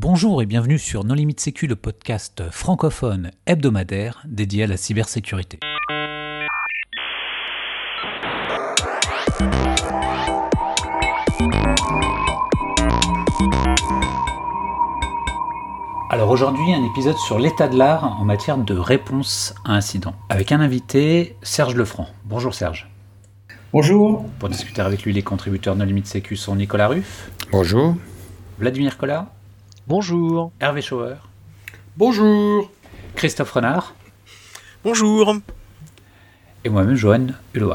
Bonjour et bienvenue sur Non Limite Sécu, le podcast francophone hebdomadaire dédié à la cybersécurité. Alors aujourd'hui, un épisode sur l'état de l'art en matière de réponse à incident, avec un invité, Serge Lefranc. Bonjour Serge. Bonjour. Pour discuter avec lui, les contributeurs Non Limite Sécu sont Nicolas Ruff. Bonjour. Vladimir Collard. Bonjour. Hervé Schauer. Bonjour. Christophe Renard. Bonjour. Et moi-même, Johan Hulot.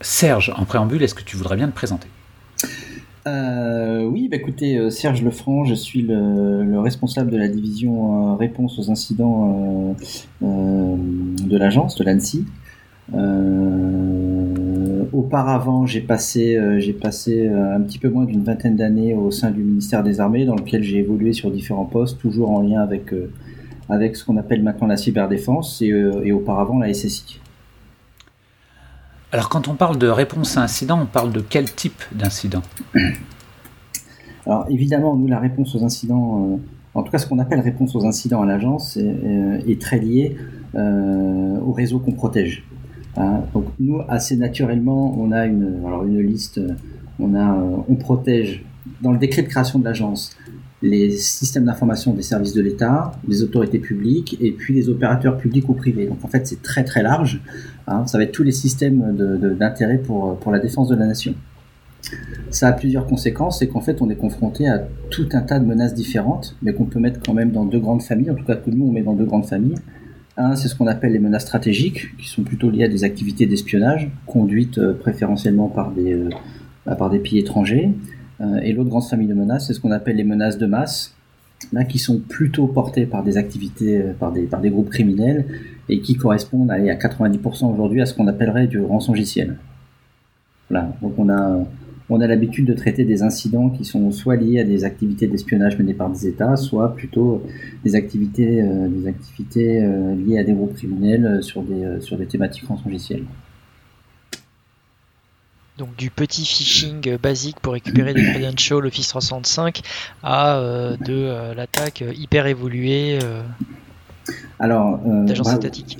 Serge, en préambule, est-ce que tu voudrais bien te présenter? Euh, oui, bah écoutez, euh, Serge Lefranc, je suis le, responsable de la division euh, réponse aux incidents de l'agence, de l'ANSI. Auparavant, j'ai passé, j'ai passé un petit peu moins d'une vingtaine d'années au sein du ministère des Armées, dans lequel j'ai évolué sur différents postes, toujours en lien avec, avec ce qu'on appelle maintenant la cyberdéfense et, et auparavant la SSI. Alors quand on parle de réponse à incident, on parle de quel type d'incident? Alors évidemment, nous, la réponse aux incidents, euh, en tout cas ce qu'on appelle réponse aux incidents à l'agence, est, euh, très lié euh, au réseau qu'on protège. Hein, donc nous, assez naturellement, on a une, alors une liste, on, a, on protège dans le décret de création de l'agence les systèmes d'information des services de l'État, les autorités publiques et puis les opérateurs publics ou privés. Donc en fait c'est très très large. Hein. ça va être tous les systèmes d'intérêt pour, pour la défense de la nation. Ça a plusieurs conséquences, c'est qu'en fait on est confronté à tout un tas de menaces différentes, mais qu'on peut mettre quand même dans deux grandes familles, en tout cas que nous on met dans deux grandes familles. Un, c'est ce qu'on appelle les menaces stratégiques, qui sont plutôt liées à des activités d'espionnage, conduites euh, préférentiellement par des, euh, bah, par des pays étrangers. Euh, et l'autre grande famille de menaces, c'est ce qu'on appelle les menaces de masse, là, qui sont plutôt portées par des activités, par des, par des groupes criminels, et qui correspondent à 90% aujourd'hui à ce qu'on appellerait du rançongiciel. Voilà, donc on a, on a l'habitude de traiter des incidents qui sont soit liés à des activités d'espionnage menées par des États, soit plutôt des activités, euh, des activités liées à des groupes criminels sur des, sur des thématiques rançongicielles. Donc du petit phishing basique pour récupérer des credentials Office 365 à euh, de euh, l'attaque hyper évoluée euh, alors, d'agence bah, étatique.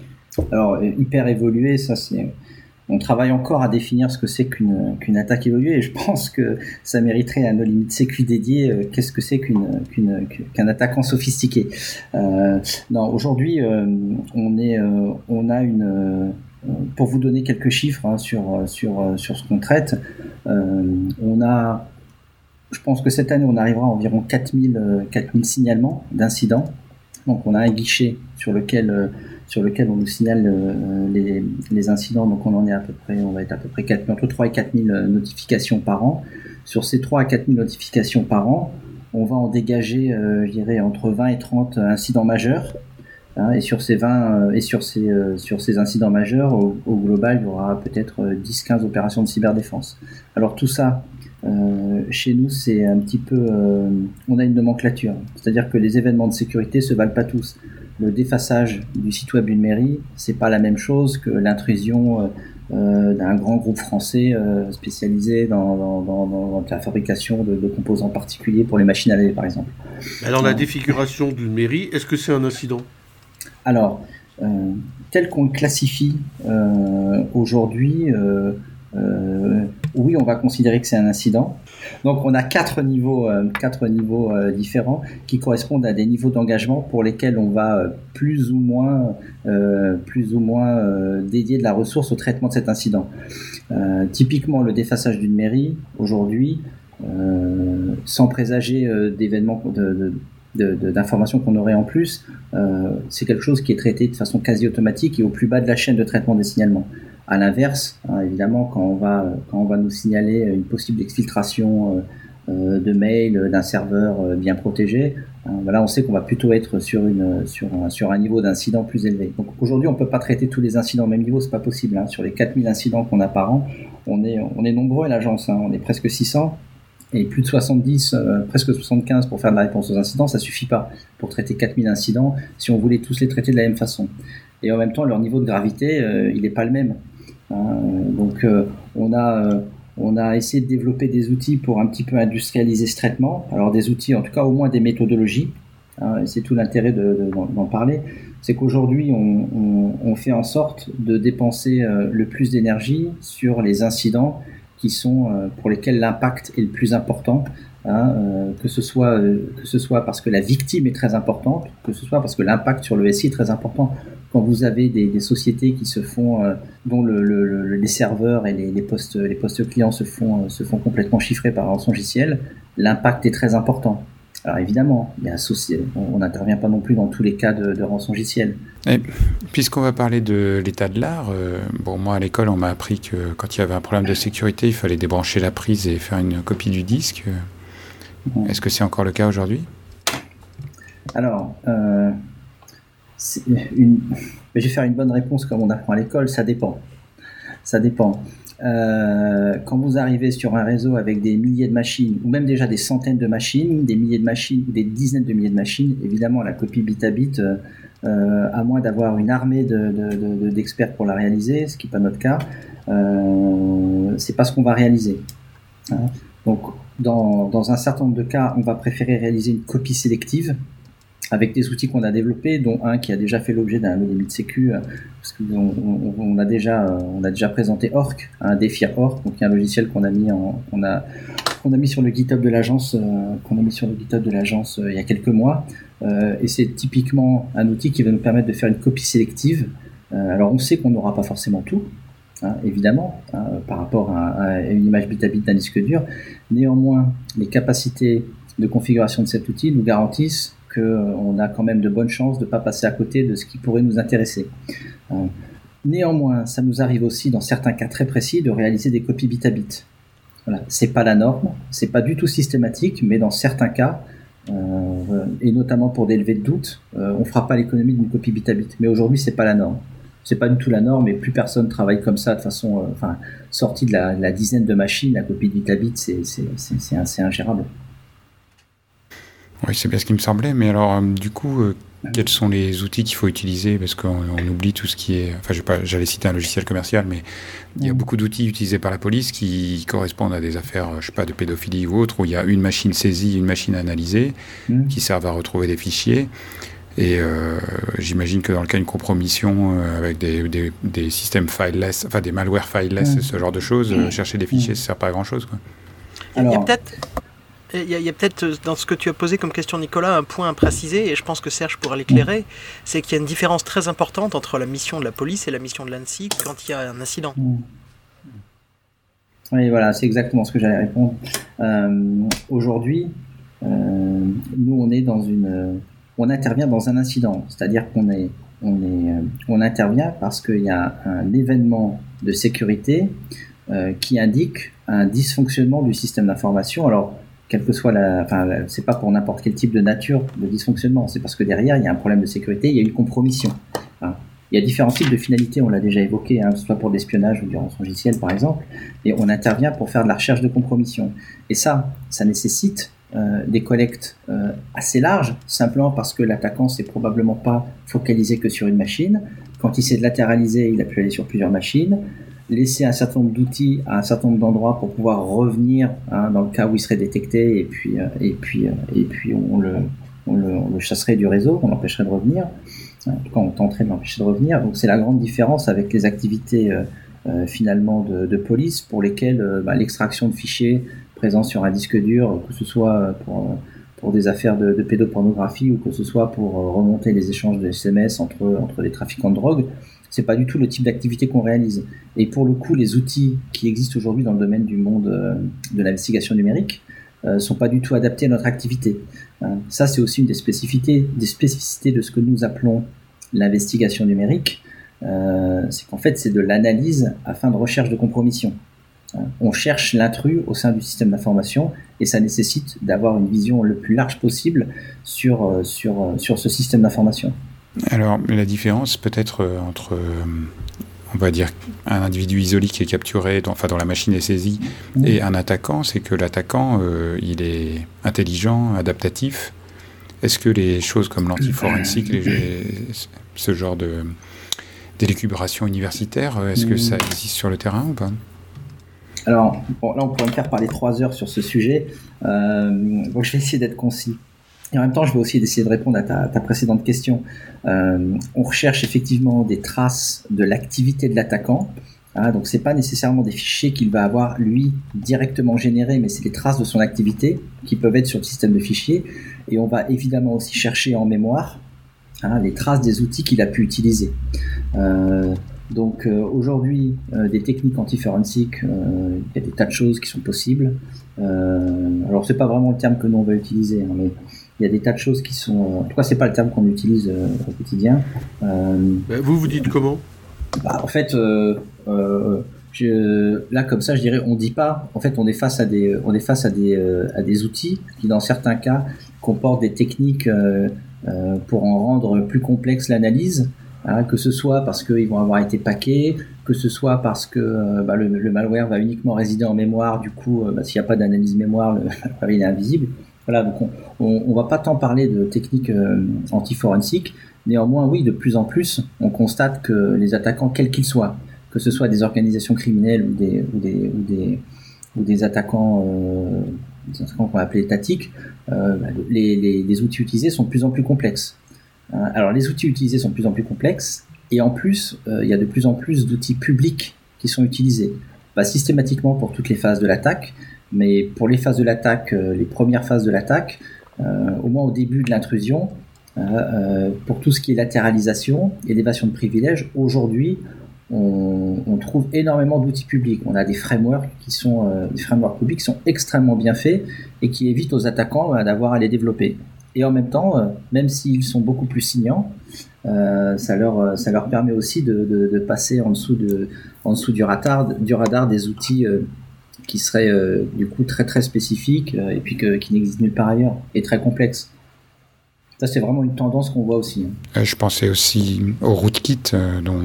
Alors hyper évoluée, ça c'est on travaille encore à définir ce que c'est qu'une attaque évoluée et je pense que ça mériterait un no limite sécu dédié qu'est-ce que c'est qu'une qu'un attaquant sophistiqué. non, aujourd'hui on est on a une pour vous donner quelques chiffres hein, sur, sur, sur ce qu'on traite, euh, on a, je pense que cette année, on arrivera à environ 4000, 4000 euh, signalements d'incidents. Donc, on a un guichet sur lequel, euh, sur lequel on nous signale les, les, incidents. Donc, on en est à peu près, on va être à peu près 4, entre 3 et 4000 notifications par an. Sur ces 3 à 4000 notifications par an, on va en dégager, je dirais, entre 20 et 30 incidents majeurs. Hein, et sur ces 20 euh, et sur ces, euh, incidents majeurs, au, global, il y aura peut-être 10-15 euh, opérations de cyberdéfense. Alors tout ça, chez nous, c'est un petit peu, on a une nomenclature, c'est-à-dire que les événements de sécurité se valent pas tous. Le défaçage du site web d'une mairie, c'est pas la même chose que l'intrusion d'un grand groupe français spécialisé dans, dans, dans, la fabrication de, de, composants particuliers pour les machines à laver, par exemple. Alors la défiguration d'une mairie, est-ce que c'est un incident? Alors, euh, tel qu'on le classifie euh, aujourd'hui, euh, oui, on va considérer que c'est un incident. Donc, on a quatre niveaux, quatre niveaux différents qui correspondent à des niveaux d'engagement pour lesquels on va plus ou moins, plus ou moins dédier de la ressource au traitement de cet incident. typiquement, le défaçage d'une mairie aujourd'hui, sans présager d'événements de, d'informations qu'on aurait en plus, euh, c'est quelque chose qui est traité de façon quasi automatique et au plus bas de la chaîne de traitement des signalements. À l'inverse, hein, évidemment, quand on va nous signaler une possible exfiltration euh, euh de mail d'un serveur euh, bien protégé, hein, voilà, on sait qu'on va plutôt être sur une sur un, sur un niveau d'incident plus élevé. Donc aujourd'hui, on peut pas traiter tous les incidents au même niveau, c'est pas possible. Hein. Sur les 4000 incidents qu'on a par an, on est on est nombreux à l'agence, on est presque 600 et plus de 70, euh, presque 75 pour faire de la réponse aux incidents, ça suffit pas pour traiter 4000 incidents si on voulait tous les traiter de la même façon. Et en même temps, leur niveau de gravité, il n'est pas le même. Hein. donc, euh, on a on a essayé de développer des outils pour un petit peu industrialiser ce traitement. Alors des outils, en tout cas au moins des méthodologies. Hein, c'est tout l'intérêt d'en parler. C'est qu'aujourd'hui, on, fait en sorte de dépenser euh, le plus d'énergie sur les incidents qui sont euh, pour lesquels l'impact est le plus important. Hein, euh, que ce soit que ce soit parce que la victime est très importante, que ce soit parce que l'impact sur le SI est très important quand vous avez des, sociétés qui se font, euh, dont le, les serveurs et les, postes, les postes clients se font, euh, se font complètement chiffrer par rançongiciel, l'impact est très important. Alors évidemment, il y a on n'intervient pas non plus dans tous les cas de, de rançongiciel. Puisqu'on va parler de l'état de l'art, euh, bon moi à l'école on m'a appris que quand il y avait un problème de sécurité, il fallait débrancher la prise et faire une copie du disque. Est-ce que c'est encore le cas aujourd'hui? Alors, Je vais faire une bonne réponse comme on apprend à l'école, ça dépend. Ça dépend. Euh, quand vous arrivez sur un réseau avec des milliers de machines, ou même déjà des centaines de machines, des milliers de machines, des dizaines de milliers de machines, évidemment la copie bit à bit, euh, euh, à moins d'avoir une armée d'experts de, de, pour la réaliser, ce qui n'est pas notre cas, c'est pas ce qu'on va réaliser. Hein. Donc dans un certain nombre de cas, on va préférer réaliser une copie sélective, avec des outils qu'on a développés, dont un qui a déjà fait l'objet d'un limite de sécu, euh, parce qu'on on, a déjà, euh, a déjà présenté Orc, un défi Orc, donc un logiciel qu'on a mis a, a mis sur le GitHub de l'agence, euh, a il y a quelques mois, et c'est typiquement un outil qui va nous permettre de faire une copie sélective. alors on sait qu'on n'aura pas forcément tout, Hein, évidemment, hein, par rapport à, à, une image bit à bit d'un disque dur. Néanmoins, les capacités de configuration de cet outil nous garantissent qu'on a quand même de bonnes chances de ne pas passer à côté de ce qui pourrait nous intéresser. Euh, néanmoins, ça nous arrive aussi, dans certains cas très précis, de réaliser des copies bit à bit. Voilà, c'est pas la norme, c'est pas du tout systématique, mais dans certains cas, euh, et notamment pour des levées de doute, euh, on fera pas l'économie d'une copie bit à bit. Mais aujourd'hui, c'est pas la norme. C'est pas du tout la norme, et plus personne travaille comme ça de façon, enfin, sorti de la, dizaine de machines, la copie bit à bit, c'est ingérable. Oui, c'est bien ce qui me semblait. Mais alors, euh, du coup, euh, quels sont les outils qu'il faut utiliser? Parce qu'on oublie tout ce qui est. Enfin, j'allais citer un logiciel commercial, mais il y a mm. beaucoup d'outils utilisés par la police qui correspondent à des affaires, je sais pas, de pédophilie ou autre, où il y a une machine saisie, une machine analysée, mm. qui servent à retrouver des fichiers. Et euh, j'imagine que dans le cas d'une compromission avec des, des, systèmes fileless, enfin des malware fileless, mm. ce genre de choses, chercher des fichiers, ça ne sert pas à grand chose. Quoi. il y a peut-être il y a, peut-être euh, dans ce que tu as posé comme question, Nicolas, un point à préciser, et je pense que Serge pourra l'éclairer, c'est qu'il y a une différence très importante entre la mission de la police et la mission de l'ANSI quand il y a un incident. Mm. Oui, voilà, c'est exactement ce que j'allais répondre. Euh, aujourd'hui, euh, nous, on est dans une, on intervient dans un incident, c'est-à-dire qu'on est, on est, on intervient parce qu'il y a un événement de sécurité qui indique un dysfonctionnement du système d'information. Alors, quelle que soit la, enfin, c'est pas pour n'importe quel type de nature de dysfonctionnement, c'est parce que derrière il y a un problème de sécurité, il y a une compromission. Hein. Il y a différents types de finalités, on l'a déjà évoqué, hein, soit pour l'espionnage ou du rançongiciel par exemple, et on intervient pour faire de la recherche de compromission. Et ça, ça nécessite euh, des collectes euh, assez larges, simplement parce que l'attaquant s'est probablement pas focalisé que sur une machine. Quand il s'est latéralisé, il a pu aller sur plusieurs machines laisser un certain nombre d'outils à un certain nombre d'endroits pour pouvoir revenir hein, dans le cas où il serait détecté et puis euh, et puis euh, et puis on le, on le, chasserait du réseau, on l'empêcherait de revenir. En tout cas, on tenterait de l'empêcher de revenir. Donc c'est la grande différence avec les activités euh, finalement de, police pour lesquelles bah, l'extraction de fichiers présents sur un disque dur, que ce soit pour pour des affaires de, de, pédopornographie ou que ce soit pour remonter les échanges de SMS entre, entre les trafiquants de drogue, c'est pas du tout le type d'activité qu'on réalise. Et pour le coup, les outils qui existent aujourd'hui dans le domaine du monde euh, de l'investigation numérique euh, sont pas du tout adaptés à notre activité. Hein. ça, c'est aussi une des spécificités, des spécificités de ce que nous appelons l'investigation numérique. Euh, c'est qu'en fait, c'est de l'analyse afin de recherche de compromission. On cherche l'intrus au sein du système d'information et ça nécessite d'avoir une vision le plus large possible euh, sur ce système d'information. Alors, la différence peut-être euh, entre, euh, on va dire, un individu isolé qui est capturé, dans, enfin, dans la machine est saisie, et un attaquant, c'est que l'attaquant, euh, il est intelligent, adaptatif. Est-ce que les choses comme l'antiforensique, ce genre de d'élucubration universitaire, est-ce que ça existe sur le terrain ou pas? Alors, là, on pourrait me faire parler trois heures sur ce sujet. Euh, je vais essayer d'être concis. Et en même temps, je vais aussi essayer de répondre à ta, précédente question. Euh, on recherche effectivement des traces de l'activité de l'attaquant. Ah, donc, c'est pas nécessairement des fichiers qu'il va avoir lui directement générés, mais c'est des traces de son activité qui peuvent être sur le système de fichiers. Et on va évidemment aussi chercher en mémoire hein, les traces des outils qu'il a pu utiliser. Euh, donc euh, aujourd'hui, euh, des techniques anti-forensiques, euh, il y a des tas de choses qui sont possibles. alors c'est pas vraiment le terme que nous on va utiliser, hein, mais il y a des tas de choses qui sont. En tout cas, c'est pas le terme qu'on utilise au quotidien. vous vous dites comment? Bah, En fait, je, là comme ça, je dirais, on dit pas. En fait, on est face à des, on est face à des, à des outils qui, dans certains cas, comportent des techniques pour en rendre plus complexe l'analyse. Hein, que ce soit parce qu'ils vont avoir été paqués, que ce soit parce que euh, bah, le, malware va uniquement résider en mémoire, du coup, euh, bah, s'il n'y a pas d'analyse mémoire, le malware il est invisible. Voilà, donc on, on, va pas tant parler de techniques euh, anti-forensiques, néanmoins, oui, de plus en plus, on constate que les attaquants, quels qu'ils soient, que ce soit des organisations criminelles ou des, ou des, ou des, ou des attaquants, attaquants qu'on va appeler étatiques, bah, les, les, outils utilisés sont de plus en plus complexes. Euh, alors les outils utilisés sont de plus en plus complexes et en plus euh, il y a de plus en plus d'outils publics qui sont utilisés, pas systématiquement pour toutes les phases de l'attaque, mais pour les phases de l'attaque, euh, les premières phases de l'attaque, au moins au début de l'intrusion, pour tout ce qui est latéralisation, élévation de privilèges, aujourd'hui, on, trouve énormément d'outils publics. On a des frameworks qui sont des frameworks publics qui sont extrêmement bien faits et qui évitent aux attaquants d'avoir à les développer. Et en même temps, euh, même s'ils sont beaucoup plus signants, euh, ça, leur, euh, ça leur permet aussi de, de, passer en dessous, de, en dessous du, radar, du radar des outils qui seraient du coup très très spécifiques et puis que, qui n'existent nulle part ailleurs et très complexes. Ça, c'est vraiment une tendance qu'on voit aussi. Hein. je pensais aussi au rootkit dont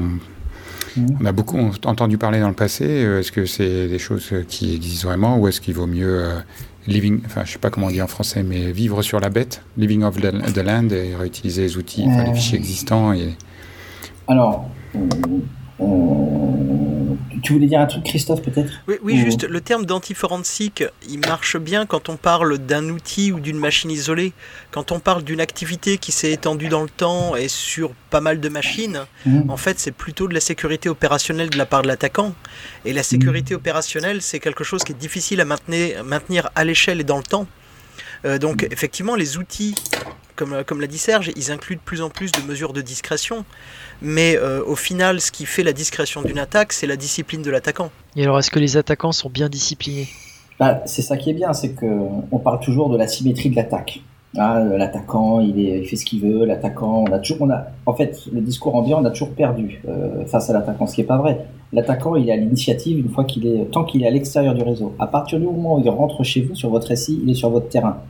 mmh. on a beaucoup entendu parler dans le passé. Est-ce que c'est des choses qui existent vraiment ou est-ce qu'il vaut mieux living, enfin je sais pas comment on dit en français, mais vivre sur la bête, living of the, land et réutiliser les outils, enfin, les fichiers existants. Et... Alors, tu voulais dire un truc, Christophe, peut-être Oui, juste le terme d'antiforensique, il marche bien quand on parle d'un outil ou d'une machine isolée. Quand on parle d'une activité qui s'est étendue dans le temps et sur pas mal de machines, mmh. en fait, c'est plutôt de la sécurité opérationnelle de la part de l'attaquant. Et la sécurité mmh. opérationnelle, c'est quelque chose qui est difficile à maintenir, maintenir à l'échelle et dans le temps. Euh, donc, mmh. effectivement, les outils comme, comme l'a dit Serge, ils incluent de plus en plus de mesures de discrétion. Mais euh, au final, ce qui fait la discrétion d'une attaque, c'est la discipline de l'attaquant. Et alors, est-ce que les attaquants sont bien disciplinés? Bah, C'est ça qui est bien, c'est qu'on parle toujours de la symétrie de l'attaque. Ah, l'attaquant, il, il, fait ce qu'il veut. L'attaquant, on a toujours, on a, en fait, le discours ambiant, on a toujours perdu euh, face à l'attaquant, ce qui est pas vrai. L'attaquant, il est à l'initiative une fois qu'il est, tant qu'il est à l'extérieur du réseau. À partir du moment où il rentre chez vous sur votre SI, il est sur votre terrain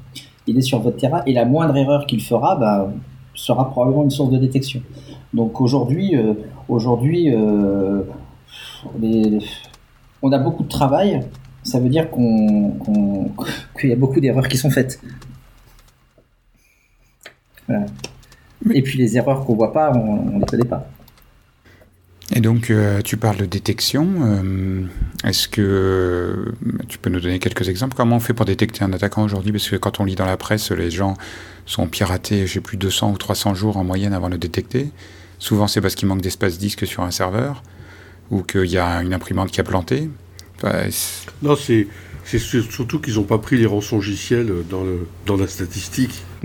il est sur votre terrain et la moindre erreur qu'il fera bah, sera probablement une source de détection. Donc aujourd'hui, euh, aujourd'hui, euh, on a beaucoup de travail. Ça veut dire qu'on, qu'il y a beaucoup d'erreurs qui sont faites. Et puis les erreurs qu'on voit pas, on ne les connaît pas. Et donc, euh, tu parles de détection. Euh, est-ce que euh, tu peux nous donner quelques exemples? Comment on fait pour détecter un attaquant aujourd'hui? Parce que quand on lit dans la presse, les gens sont piratés, je sais plus, 200 ou 300 jours en moyenne avant de le détecter. Souvent, c'est parce qu'il manque d'espace disque sur un serveur ou qu'il y a une imprimante qui a planté. non, c'est, surtout qu'ils n'ont pas pris les rançongiciels dans, le, dans la statistique.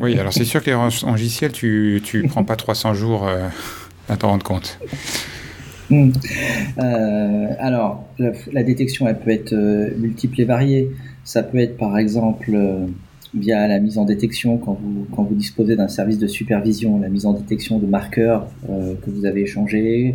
oui, alors c'est sûr que les rançongiciels, tu ne prends pas 300 jours à t'en rendre compte hmm. euh, alors, la, détection, elle peut être euh, multiple et variée. Ça peut être, par exemple, euh, via la mise en détection quand vous, quand vous disposez d'un service de supervision, la mise en détection de marqueurs que vous avez échangés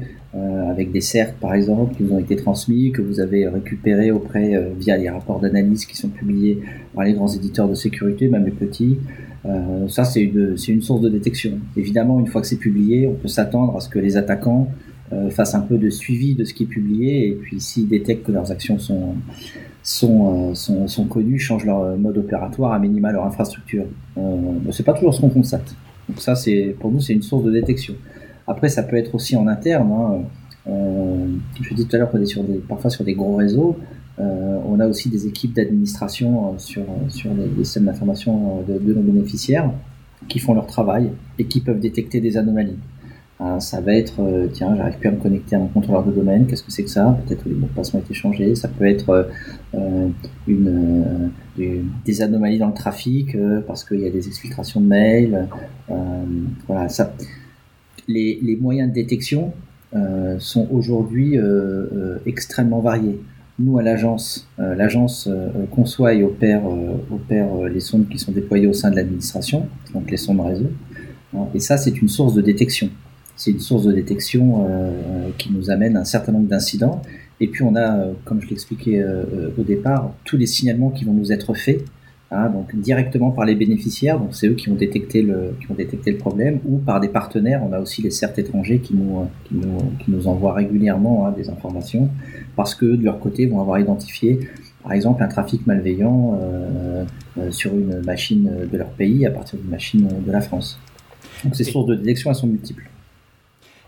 avec des certes, par exemple, qui vous ont été transmis, que vous avez récupérés auprès via les rapports d'analyse qui sont publiés par les grands éditeurs de sécurité, même les petits. Euh, ça, c'est une, source de détection. Évidemment, une fois que c'est publié, on peut s'attendre à ce que les attaquants euh, fassent un peu de suivi de ce qui est publié, et puis s'ils détectent que leurs actions sont, sont, euh, sont, connues, changent leur mode opératoire, à minima leur infrastructure. C'est pas toujours ce qu'on constate. Donc ça, pour nous, c'est une source de détection. Après, ça peut être aussi en interne. Hein. je dis tout à l'heure qu'on est parfois sur des gros réseaux. On a aussi des équipes d'administration sur, sur les, systèmes d'information de, nos bénéficiaires qui font leur travail et qui peuvent détecter des anomalies. Euh, ça va être, euh, tiens, j'arrive plus à me connecter à mon contrôleur de domaine, qu'est-ce que c'est que ça? Peut-être que les mots de passe ont été changés. Ça peut être euh, une, des anomalies dans le trafic parce qu'il y a des exfiltrations de mails. voilà, ça, les, les, moyens de détection sont aujourd'hui extrêmement variés. Nous, à l'agence, l'agence conçoit et opère, opère les sondes qui sont déployées au sein de l'administration, donc les sondes réseau. Et ça, c'est une source de détection c'est une source de détection euh, qui nous amène un certain nombre d'incidents. Et puis on a, euh, comme je l'expliquais euh, au départ, tous les signalements qui vont nous être faits, hein, donc directement par les bénéficiaires, donc c'est eux qui ont détecté le, qui ont détecté le problème, ou par des partenaires. On a aussi les CERT étrangers qui nous, qui nous, qui nous envoient régulièrement hein, des informations, parce que de leur côté vont avoir identifié par exemple un trafic malveillant sur une machine de leur pays à partir d'une machine de la France. Donc ces sources de détection, elles sont multiples.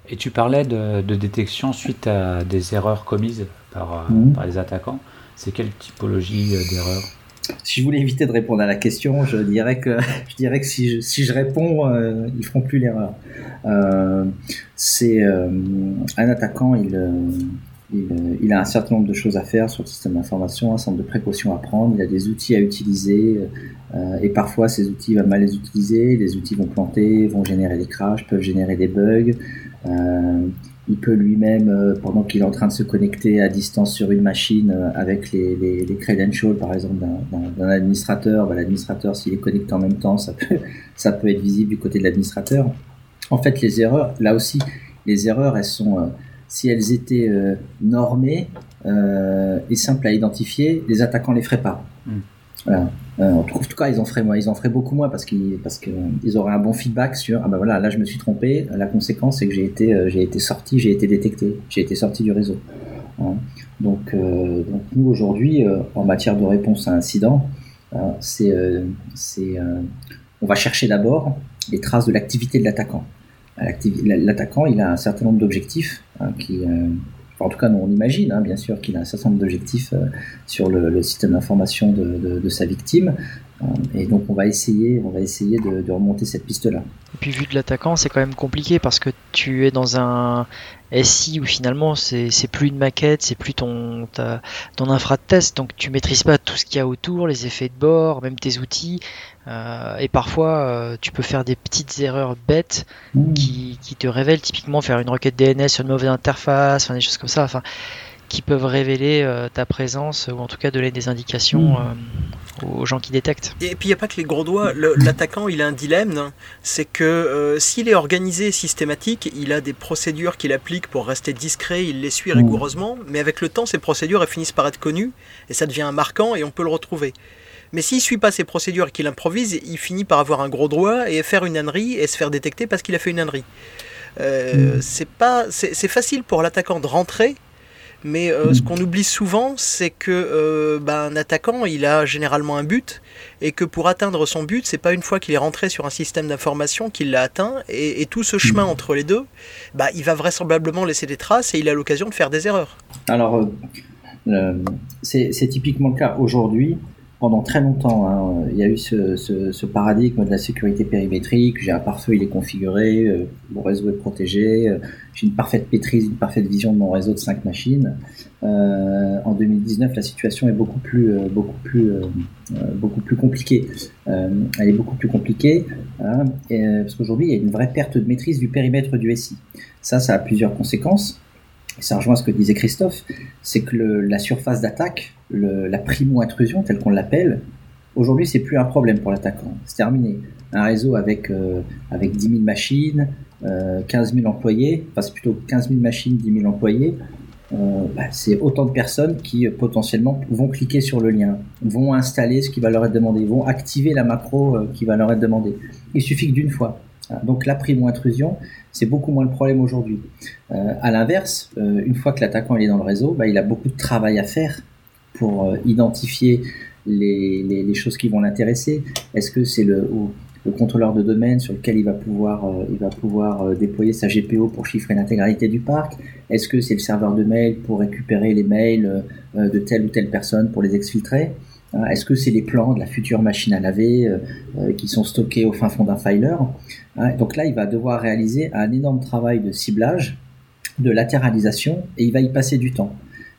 Et tu parlais de, détection suite à des erreurs commises par, euh, mhm. par les attaquants. C'est quelle typologie euh, d'erreurs? Si je voulais éviter de répondre à la question, je dirais que, je dirais que si, je, si je réponds, euh, ils feront plus l'erreur. c'est un attaquant, il, il, il, a un certain nombre de choses à faire sur le système d'information, un certain nombre de précautions à prendre, il a des outils à utiliser, et parfois ces outils, il va mal les utiliser, les outils vont planter, vont générer des crashs, peuvent générer des bugs, euh, il peut lui-même, euh, pendant qu'il est en train de se connecter à distance sur une machine euh, avec les, les, credentials, par exemple, d'un administrateur, bah, l'administrateur, s'il est connecté en même temps, ça peut, ça peut être visible du côté de l'administrateur. En fait, les erreurs, là aussi, les erreurs, elles sont, si elles étaient normées et simples à identifier, les attaquants les feraient pas. Hmm. Voilà. Euh, en tout cas, ils en feraient, ils en beaucoup moins parce qu'ils parce que ils auraient un bon feedback sur ah ben voilà là je me suis trompé. La conséquence c'est que j'ai été euh, j'ai été sorti, j'ai été détecté, j'ai été sorti du réseau. Hein. Donc, euh, donc nous aujourd'hui en matière de réponse à incident, c'est c'est on va chercher d'abord les traces de l'activité de l'attaquant. L'attaquant il a un certain nombre d'objectifs hein, qui en tout cas, on imagine, hein, bien sûr, qu'il a un certain nombre d'objectifs euh, sur le, système d'information de, sa victime. Euh, et donc, on va essayer, on va essayer de, remonter cette piste-là. Et puis, vu de l'attaquant, c'est quand même compliqué parce que tu es dans un SI où finalement, c'est plus une maquette, c'est plus ton, ton infra de test. Donc, tu maîtrises pas tout ce qu'il y a autour, les effets de bord, même tes outils. Euh, et parfois, euh, tu peux faire des petites erreurs bêtes mmh. qui, qui, te révèlent typiquement faire une requête DNS sur une mauvaise interface, enfin, des choses comme ça, enfin, qui peuvent révéler euh, ta présence ou en tout cas donner des indications mmh. aux gens qui détectent. Et puis il n'y a pas que les gros doigts. L'attaquant, il a un dilemme, c'est que s'il est organisé systématique, il a des procédures qu'il applique pour rester discret, il les suit mmh. rigoureusement, mais avec le temps, ces procédures elles finissent par être connues et ça devient marquant et on peut le retrouver. Mais s'il suit pas ses procédures et qu'il improvise, il finit par avoir un gros droit et faire une ânerie et se faire détecter parce qu'il a fait une ânerie. Euh, hmm. C'est pas, c'est facile pour l'attaquant de rentrer, mais euh, ce qu'on oublie souvent, c'est que euh, ben, un attaquant, il a généralement un but, et que pour atteindre son but, c'est pas une fois qu'il est rentré sur un système d'information qu'il l'a atteint, et, tout ce chemin entre les deux, bah, il va vraisemblablement laisser des traces et il a l'occasion de faire des erreurs. Alors, c'est typiquement le cas aujourd'hui pendant très longtemps, hein, il y a eu ce, paradigme de la sécurité périmétrique. J'ai un pare-feu, il est configuré, euh, mon réseau est protégé, euh, j'ai une parfaite maîtrise, une parfaite vision de mon réseau de cinq machines. Euh, en 2019, la situation est beaucoup plus, beaucoup plus, beaucoup plus compliquée. elle est beaucoup plus compliquée hein, parce qu'aujourd'hui, il y a une vraie perte de maîtrise du périmètre du SI. Ça, ça a plusieurs conséquences ça rejoint ce que disait Christophe, c'est que la surface d'attaque, la primo-intrusion, telle qu'on l'appelle, aujourd'hui, c'est plus un problème pour l'attaquant. C'est terminé. Un réseau avec, euh, avec 10 000 machines, euh, 15 000 employés, enfin c'est plutôt 15 000 machines, 10 000 employés, euh, bah, c'est autant de personnes qui euh, potentiellement vont cliquer sur le lien, vont installer ce qui va leur être demandé, vont activer la macro qui va leur être demandée. Il suffit que d'une fois. Donc la primo-intrusion, c'est beaucoup moins le problème aujourd'hui. Euh, à l'inverse, euh, une fois que l'attaquant est dans le réseau, bah, il a beaucoup de travail à faire pour euh, identifier les, choses qui vont l'intéresser. Est-ce que c'est le le contrôleur de domaine sur lequel il va pouvoir, pouvoir déployer sa GPO pour chiffrer l'intégralité du parc? Est-ce que c'est le serveur de mail pour récupérer les mails de telle ou telle personne pour les exfiltrer? Est-ce que c'est les plans de la future machine à laver euh, euh, qui sont stockés au fin fond d'un filer hein, Donc là, il va devoir réaliser un énorme travail de ciblage, de latéralisation, et il va y passer du temps.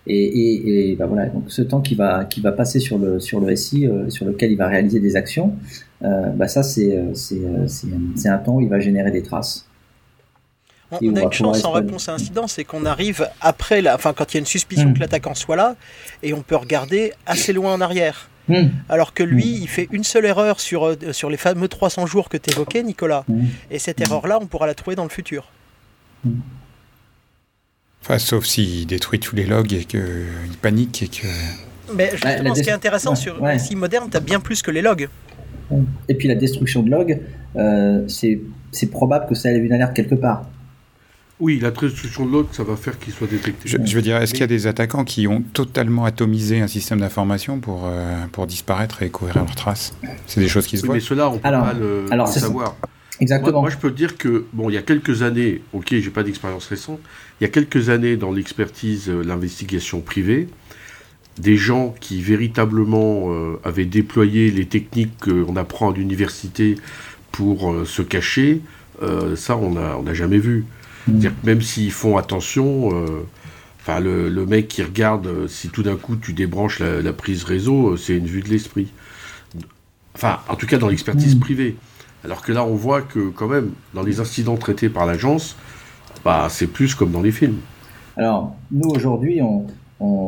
Et, bah voilà, donc ce temps qui va passer sur le SI, euh, sur lequel il va réaliser des actions, bah c'est un temps où il va générer des traces. On, a une chance en réponse à incident, c'est qu'on arrive après, la, enfin quand il y a une suspicion hmm. que l'attaquant soit là, et on peut regarder assez loin en arrière. Hmm. Alors que lui, hmm. il fait une seule erreur sur, euh, sur les fameux 300 jours que tu évoquais, Nicolas. Et cette erreur-là, on pourra la trouver dans le futur. Enfin, sauf s'il détruit tous les logs et qu'il panique et que... Mais justement, ce qui est intéressant sur un SI moderne, tu as bien plus que les logs. Et puis la destruction de logs, euh, c'est probable que ça ait une alerte quelque part. Oui, la destruction de l'autre, ça va faire qu'il soit détecté. Je, veux dire, est-ce qu'il y a des attaquants qui ont totalement atomisé un système d'information pour, euh, pour disparaître et couvrir leurs traces? C'est des choses qui se oui, voient. Mais cela, on peut pas le, savoir. Exactement. Moi, je peux te dire que, bon, il y a quelques années, ok, j'ai pas d'expérience récente, il y a quelques années dans l'expertise, euh, l'investigation privée, des gens qui véritablement euh, avaient déployé les techniques qu'on apprend à l'université pour se cacher, ça, on n'a on a jamais vu. C'est-à-dire que même s'ils font attention, euh, enfin le, mec qui regarde, euh, si tout d'un coup tu débranches la, prise réseau, euh, c'est une vue de l'esprit. Enfin, en tout cas dans l'expertise mm. privée. Alors que là, on voit que quand même, dans les incidents traités par l'agence, bah, c'est plus comme dans les films. Alors, nous aujourd'hui, on,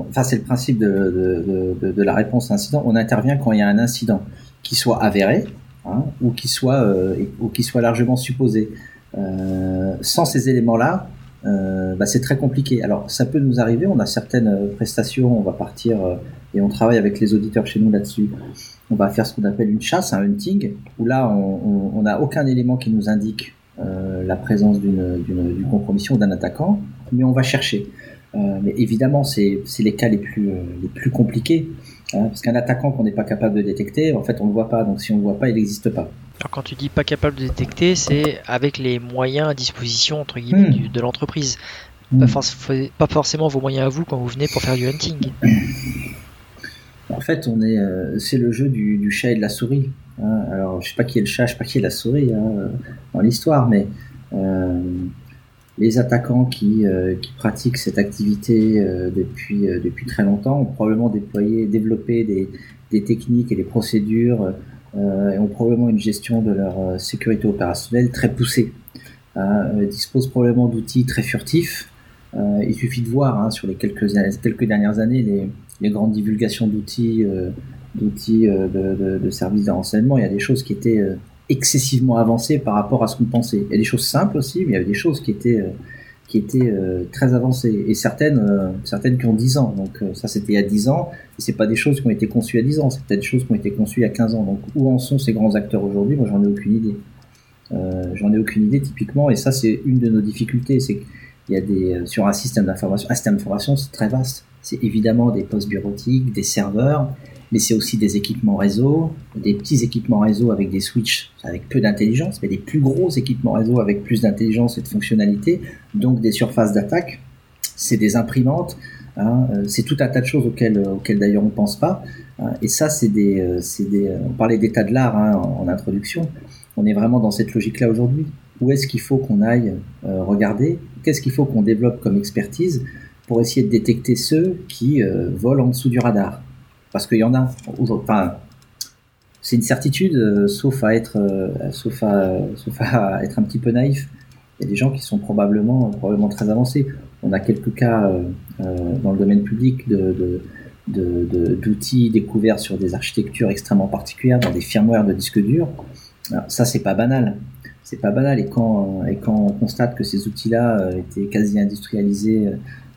enfin, c'est le principe de, de, la réponse à incident. On intervient quand il y a un incident qui soit avéré hein, ou qui soit ou qui soit largement supposé. Euh, sans ces éléments-là, euh, bah, c'est très compliqué. Alors, ça peut nous arriver. On a certaines euh, prestations. On va partir et on travaille avec les auditeurs chez nous là-dessus. On va faire ce qu'on appelle une chasse, un hunting, où là, on n'a aucun élément qui nous indique la présence d'une compromission d'un attaquant, mais on va chercher. mais évidemment, c'est les cas les plus, les plus compliqués, hein, parce qu'un attaquant qu'on n'est pas capable de détecter, en fait, on ne le voit pas. Donc, si on ne le voit pas, il n'existe pas. Alors quand tu dis pas capable de détecter, c'est avec les moyens à disposition entre guillemets hmm. de l'entreprise. Pas, hmm. pas, forcément vos moyens à vous quand vous venez pour faire du hunting. En fait, on est, euh, c'est le jeu du, chat et de la souris. Hein. Alors, je sais pas qui est le chat, je sais pas qui est la souris hein, dans l'histoire, mais euh, les attaquants qui, euh, qui, pratiquent cette activité depuis, depuis très longtemps ont probablement déployé, développé des, des techniques et des procédures euh, et ont probablement une gestion de leur euh, sécurité opérationnelle très poussée. Euh, disposent probablement d'outils très furtifs. il suffit de voir hein, sur les quelques, quelques dernières années les, grandes divulgations d'outils d'outils de, de, services de renseignement. Il y a des choses qui étaient excessivement avancées par rapport à ce qu'on pensait. Il y a des choses simples aussi, mais il y avait des choses qui étaient qui étaient euh, très avancées et certaines euh, certaines qui ont 10 ans. Donc euh, ça c'était il y a 10 ans. Et c'est pas des choses qui ont été conçues à 10 ans. C'est peut-être des choses qui ont été conçues il y a 15 ans. Donc où en sont ces grands acteurs aujourd'hui? Moi j'en ai aucune idée. J'en ai aucune idée typiquement. Et ça c'est une de nos difficultés. C'est qu'il y a des sur un système d'information un système d'information c'est très vaste. C'est évidemment des postes bureautiques des serveurs mais c'est aussi des équipements réseau, des petits équipements réseau avec des switches avec peu d'intelligence, mais des plus gros équipements réseau avec plus d'intelligence et de fonctionnalité, donc des surfaces d'attaque, c'est des imprimantes, hein, euh, c'est tout un tas de choses auxquelles, auxquelles d'ailleurs on ne pense pas, hein, et ça c'est des, euh, des, on parlait d'état de l'art hein, en, introduction, on est vraiment dans cette logique-là aujourd'hui. Où est-ce qu'il faut qu'on aille euh, regarder? Qu'est-ce qu'il faut qu'on développe comme expertise pour essayer de détecter ceux qui volent en dessous du radar? Parce qu'il y en a. Enfin, c'est une certitude, euh, sauf à être, euh, sauf à, sauf à être un petit peu naïf. Il y a des gens qui sont probablement, probablement très avancés. On a quelques cas euh, dans le domaine public de, d'outils découverts sur des architectures extrêmement particulières, dans des firmware de disques durs. ça, c'est pas banal. C'est pas banal. Et quand, et quand on constate que ces outils-là étaient quasi industrialisés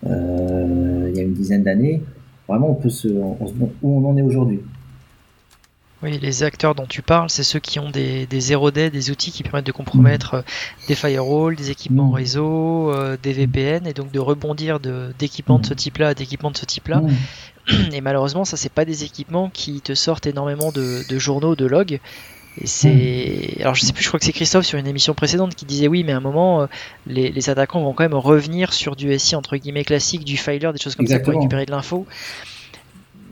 il y a une dizaine d'années, vraiment on peut se, où on en est aujourd'hui. Oui, les acteurs dont tu parles, c'est ceux qui ont des, des 0D, des outils qui permettent de compromettre euh, des firewalls, des équipements mm. réseau, euh, des VPN, et donc de rebondir d'équipements de, ce mm. type-là à d'équipements de ce type-là. Mm. Et malheureusement, ça, c'est pas des équipements qui te sortent énormément de, journaux, de logs, Et c'est. Alors je sais plus, je crois que c'est Christophe sur une émission précédente qui disait oui, mais à un moment, euh, les, attaquants vont quand même revenir sur du SI entre guillemets classique, du filer, des choses comme ça pour récupérer de l'info.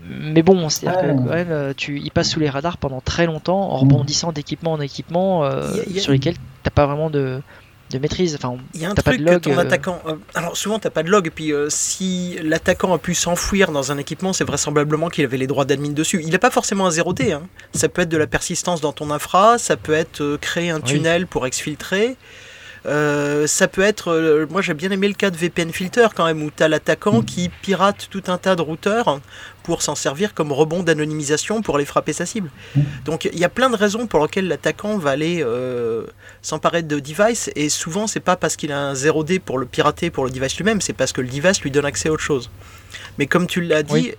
Mais bon, c'est-à-dire que ah. quand même, euh, tu, ils passent sous les radars pendant très longtemps en rebondissant d'équipement en équipement euh, sur lesquels t'as pas vraiment de, de maîtrise. Enfin, il y a un truc que ton euh. attaquant. Euh, alors souvent t'as pas de log, et puis euh, si l'attaquant a pu s'enfouir dans un équipement, c'est vraisemblablement qu'il avait les droits d'admin dessus. Il n'a pas forcément un 0D. Hein. Ça peut être de la persistance dans ton infra, ça peut être créer un tunnel pour exfiltrer. Ça peut être, moi j'ai bien aimé le cas de VPN Filter quand même, où tu as l'attaquant mm. qui pirate tout un tas de routeurs pour s'en servir comme rebond d'anonymisation pour aller frapper sa cible. Mmh. Donc il y a plein de raisons pour lesquelles l'attaquant va aller euh, s'emparer de device et souvent c'est pas parce qu'il a un 0D pour le pirater pour le device lui-même, c'est parce que le device lui donne accès à autre chose. Mais comme tu l'as dit,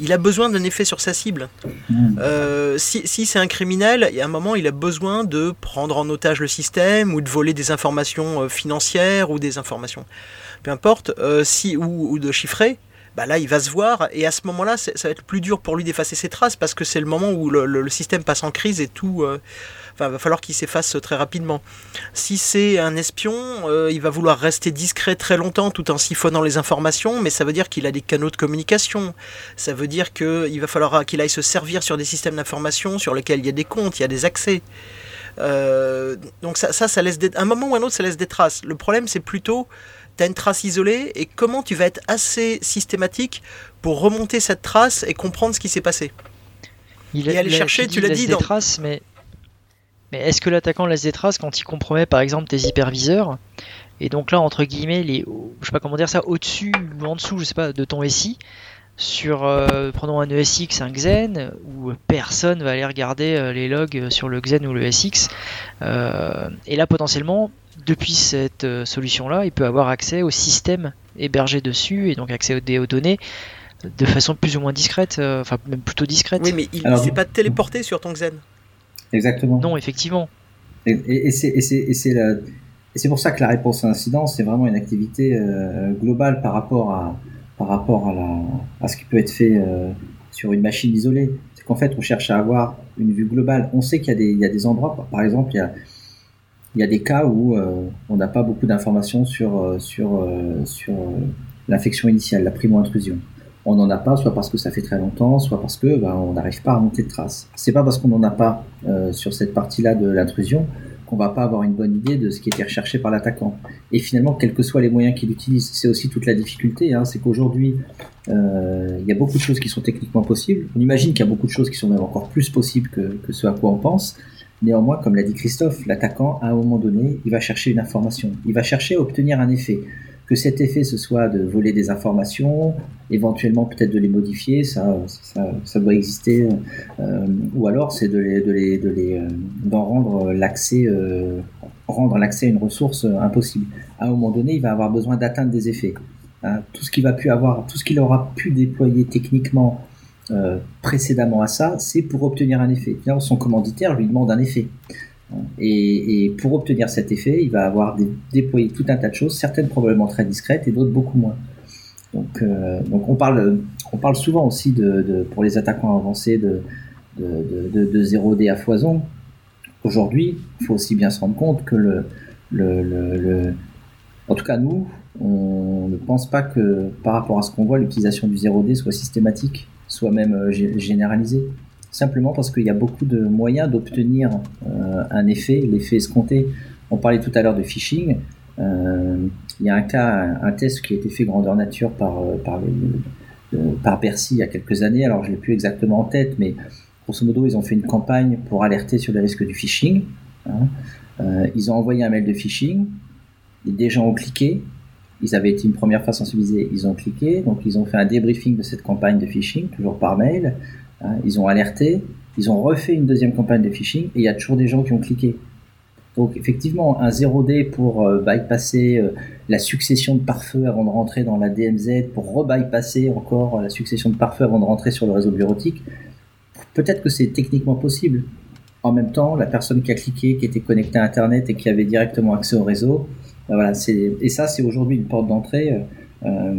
il a besoin d'un effet sur sa cible. Mmh. Euh, si, c'est un criminel, il y a un moment il a besoin de prendre en otage le système ou de voler des informations euh, financières ou des informations, peu importe, si, ou de chiffrer. Bah là il va se voir et à ce moment-là ça va être plus dur pour lui d'effacer ses traces parce que c'est le moment où le, système passe en crise et tout. Euh, enfin, va falloir qu'il s'efface très rapidement. Si c'est un espion, euh, il va vouloir rester discret très longtemps tout en siphonnant les informations, mais ça veut dire qu'il a des canaux de communication. Ça veut dire qu'il va falloir qu'il aille se servir sur des systèmes d'information sur lesquels il y a des comptes, il y a des accès. Euh, donc ça, ça, laisse des... un moment ou un autre, ça laisse des traces. Le problème, c'est plutôt tu as une trace isolée et comment tu vas être assez systématique pour remonter cette trace et comprendre ce qui s'est passé? Il et aller chercher, tu l'as dit, dans... traces, mais, mais est-ce que l'attaquant laisse des traces quand il compromet par exemple tes hyperviseurs? Et donc là entre guillemets les, je sais pas comment dire ça, au-dessus ou en dessous, je sais pas, de ton SI sur euh, prenons un ESX, un Xen, où personne va aller regarder euh, les logs sur le Xen ou le SX. Euh, et là potentiellement, depuis cette euh, solution-là, il peut avoir accès au système hébergé dessus et donc accès aux, données de façon plus ou moins discrète, euh, enfin même plutôt discrète. Oui, mais il ne s'est pas téléporté sur ton Xen. Exactement. Non, effectivement. Et, c'est pour ça que la réponse à l'incident, c'est vraiment une activité euh, globale par rapport à, par rapport à, la, à ce qui peut être fait sur une machine isolée. C'est qu'en fait, on cherche à avoir une vue globale. On sait qu'il y, y, a des endroits, par exemple, il y a il y a des cas où euh, on n'a pas beaucoup d'informations sur, euh, sur, euh, sur l'infection initiale, la primo-intrusion. On n'en a pas, soit parce que ça fait très longtemps, soit parce que ben, on n'arrive pas à remonter de traces. C'est pas parce qu'on n'en a pas sur cette partie-là de l'intrusion qu'on va pas avoir une bonne idée de ce qui était recherché par l'attaquant. Et finalement, quels que soient les moyens qu'il utilise, c'est aussi toute la difficulté. Hein, c'est qu'aujourd'hui, il y a beaucoup de choses qui sont techniquement possibles. On imagine qu'il y a beaucoup de choses qui sont même encore plus possibles que, que ce à quoi on pense. Néanmoins, comme l'a dit Christophe, l'attaquant, à un moment donné, il va chercher une information. Il va chercher à obtenir un effet. Que cet effet, ce soit de voler des informations, éventuellement peut-être de les modifier, ça, ça, doit exister. Euh, ou alors, c'est de les, de les, de les, euh, d'en rendre l'accès, euh, rendre l'accès à une ressource impossible. À un moment donné, il va avoir besoin d'atteindre des effets. Hein, tout ce qu'il va pu avoir, tout ce qu'il aura pu déployer techniquement euh, précédemment à ça, c'est pour obtenir un effet. son commanditaire lui demande un effet. Et, pour obtenir cet effet, il va avoir déployé tout un tas de choses, certaines probablement très discrètes et d'autres beaucoup moins. Donc, euh, on, parle, on parle souvent aussi de, pour les attaquants avancés de, de, de 0D à foison. Aujourd'hui, il faut aussi bien se rendre compte que le, en tout cas nous, on ne pense pas que par rapport à ce qu'on voit, l'utilisation du 0D soit systématique soit même euh, généralisé. Simplement parce qu'il y a beaucoup de moyens d'obtenir euh, un effet, l'effet escompté. On parlait tout à l'heure de phishing. Euh, il y a un cas, un test qui a été fait grandeur nature par, Bercy il y a quelques années. Alors je l'ai plus exactement en tête, mais grosso modo, ils ont fait une campagne pour alerter sur les risques du phishing. Hein. ils ont envoyé un mail de phishing. Des gens ont cliqué, ils avaient été une première fois sensibilisés, ils ont cliqué, donc ils ont fait un débriefing de cette campagne de phishing, toujours par mail, hein, ils ont alerté, ils ont refait une deuxième campagne de phishing, et il y a toujours des gens qui ont cliqué. Donc effectivement, un 0D pour euh, bypasser euh, la succession de pare-feu avant de rentrer dans la DMZ, pour rebypasser encore la succession de pare-feu avant de rentrer sur le réseau bureautique, peut-être que c'est techniquement possible. En même temps, la personne qui a cliqué, qui était connectée à Internet et qui avait directement accès au réseau, voilà, et ça, c'est aujourd'hui une porte d'entrée euh, euh,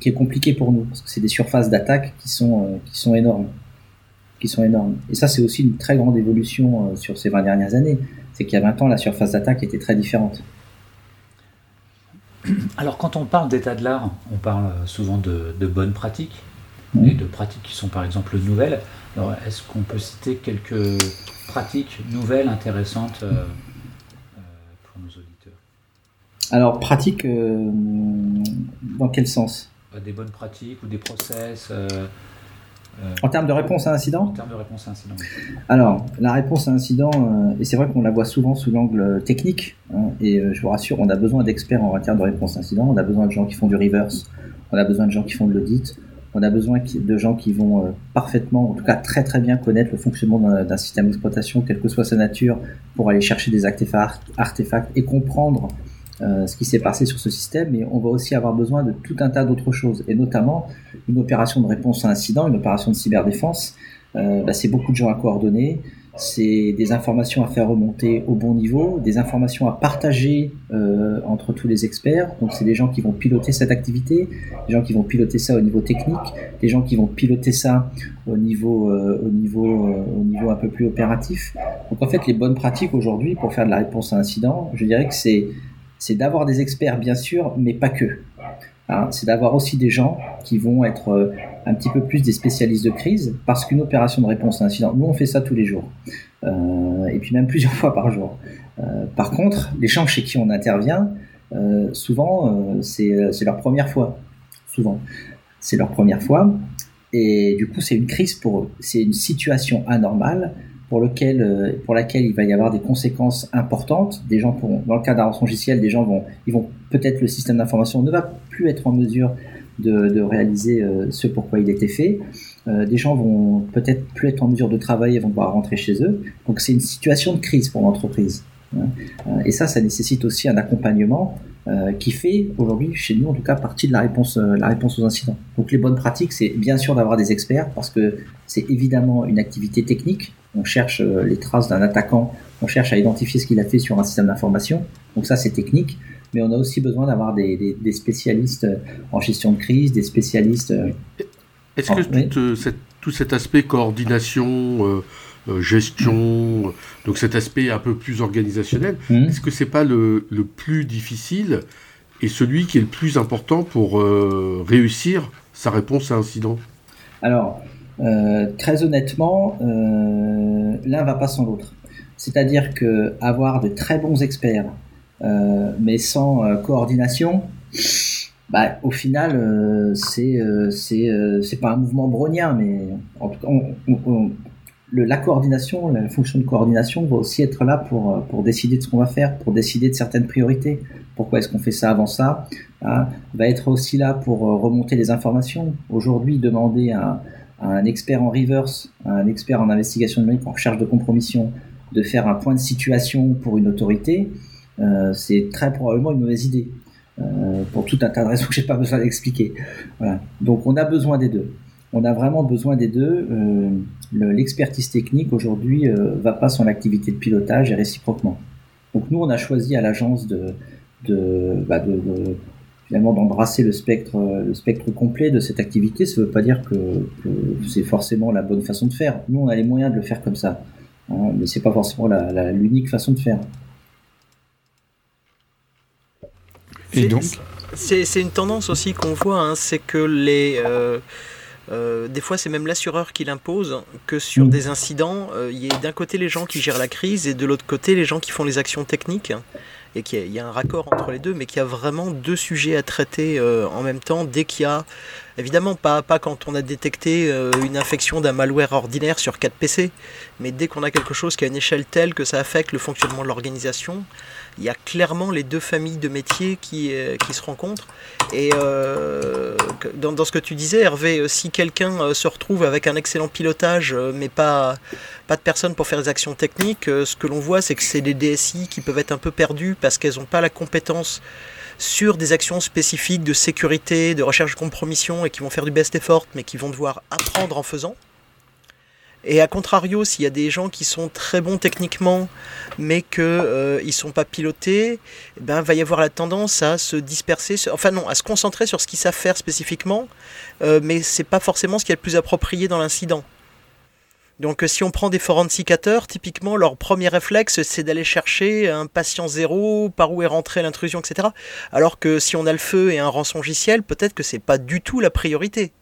qui est compliquée pour nous, parce que c'est des surfaces d'attaque qui sont, euh, qui sont énormes. qui sont énormes. Et ça, c'est aussi une très grande évolution sur ces 20 dernières années. C'est qu'il y a 20 ans, la surface d'attaque était très différente. Alors, quand on parle d'état de l'art, on parle souvent de, bonnes pratiques et de pratiques qui sont par exemple nouvelles. Alors, est-ce qu'on peut citer quelques pratiques nouvelles, intéressantes Alors, pratiques, dans quel sens Des bonnes pratiques ou des process euh, en termes de réponse à incident En termes de réponse à incident. Alors, la réponse à incident, euh, et c'est vrai qu'on la voit souvent sous l'angle technique, hein, et euh, je vous rassure, on a besoin d'experts en matière de réponse à incident, on a besoin de gens qui font du reverse, on a besoin de gens qui font de l'audit, on a besoin de gens qui vont parfaitement, en tout cas très très bien connaître le fonctionnement d'un système d'exploitation, quelle que soit sa nature, pour aller chercher des artefacts et comprendre euh, ce qui s'est passé sur ce système, mais on va aussi avoir besoin de tout un tas d'autres choses, et notamment une opération de réponse à incident, une opération de cyberdéfense. Euh, bah, c'est beaucoup de gens à coordonner, c'est des informations à faire remonter au bon niveau, des informations à partager euh, entre tous les experts. Donc c'est des gens qui vont piloter cette activité, des gens qui vont piloter ça au niveau technique, des gens qui vont piloter ça au niveau, euh, au niveau, euh, au niveau un peu plus opératif. Donc en fait les bonnes pratiques aujourd'hui pour faire de la réponse à incident, je dirais que c'est c'est d'avoir des experts bien sûr, mais pas que. Hein, c'est d'avoir aussi des gens qui vont être euh, un petit peu plus des spécialistes de crise, parce qu'une opération de réponse à un incident, nous on fait ça tous les jours, euh, et puis même plusieurs fois par jour. Euh, par contre, les gens chez qui on intervient, souvent c'est leur première fois, souvent c'est leur première fois, et du coup c'est une crise pour eux, c'est une situation anormale pour, lequel, euh, pour laquelle il va y avoir des conséquences importantes. Des gens pour, dans le cas d'un rançon logiciel, des gens vont, ils vont peut-être le système d'information ne va plus être en mesure de, de réaliser euh, ce pourquoi il était fait. Euh, des gens vont peut-être plus être en mesure de travailler, vont devoir rentrer chez eux. Donc c'est une situation de crise pour l'entreprise. Hein. Et ça, ça nécessite aussi un accompagnement qui fait aujourd'hui, chez nous en tout cas, partie de la réponse, la réponse aux incidents. Donc les bonnes pratiques, c'est bien sûr d'avoir des experts parce que c'est évidemment une activité technique on cherche euh, les traces d'un attaquant, on cherche à identifier ce qu'il a fait sur un système d'information. Donc ça, c'est technique. Mais on a aussi besoin d'avoir des, spécialistes euh, en gestion de crise, des spécialistes. Euh, Est-ce que tout, cet aspect coordination, gestion, donc cet aspect un peu plus organisationnel, mmh. est-ce que c'est pas le, plus difficile et celui qui est le plus important pour réussir sa réponse à un incident? Alors, très honnêtement, euh, l'un va pas sans l'autre. C'est-à-dire que avoir de très bons experts, euh, mais sans coordination, bah, au final, c'est c'est pas un mouvement brownien, mais en tout cas, le, la coordination, la fonction de coordination va aussi être là pour, pour décider de ce qu'on va faire, pour décider de certaines priorités. Pourquoi est-ce qu'on fait ça avant ça hein, Va être aussi là pour remonter les informations. Aujourd'hui, demander à, un expert en reverse, un expert en investigation numérique, en recherche de compromission, de faire un point de situation pour une autorité, euh, c'est très probablement une mauvaise idée. Euh, pour tout un tas de raisons que j'ai pas besoin d'expliquer. Voilà. Donc on a besoin des deux. On a vraiment besoin des deux. Euh, L'expertise technique aujourd'hui va pas sans l'activité de pilotage et réciproquement. Donc nous on a choisi à l'agence de, de, bah finalement d'embrasser le spectre, euh, le spectre complet de cette activité, ça ne veut pas dire que, c'est forcément la bonne façon de faire. Nous, on a les moyens de le faire comme ça, hein, mais c'est pas forcément l'unique façon de faire. Et donc C'est une tendance aussi qu'on voit, hein, c'est que les... Euh, euh, des fois, c'est même l'assureur qui l'impose que sur mm. des incidents, il y ait d'un côté les gens qui gèrent la crise et de l'autre côté les gens qui font les actions techniques et qu'il y, a un raccord entre les deux, mais qu'il y a vraiment deux sujets à traiter euh, en même temps dès qu'il y a, évidemment pas, pas quand on a détecté euh, une infection d'un malware ordinaire sur 4 PC, mais dès qu'on a quelque chose qui a une échelle telle que ça affecte le fonctionnement de l'organisation, il y a clairement les deux familles de métiers qui, euh, qui se rencontrent. Et euh, dans, ce que tu disais, Hervé, euh, si quelqu'un se retrouve avec un excellent pilotage, mais pas, pas de personnes pour faire des actions techniques, ce que l'on voit, c'est que c'est des DSI qui peuvent être un peu perdus parce qu'elles n'ont pas la compétence sur des actions spécifiques de sécurité, de recherche de compromission et qui vont faire du best effort, mais qui vont devoir apprendre en faisant. Et à contrario, s'il y a des gens qui sont très bons techniquement, mais qu'ils euh, ne sont pas pilotés, eh ben, va y avoir la tendance à se disperser, enfin non, à se concentrer sur ce qu'ils savent faire spécifiquement, euh, mais c'est pas forcément ce qui est le plus approprié dans l'incident. Donc si on prend des forensicateurs, typiquement leur premier réflexe c'est d'aller chercher un patient zéro, par où est rentrée l'intrusion, etc. Alors que si on a le feu et un rançongiciel, peut-être que c'est pas du tout la priorité.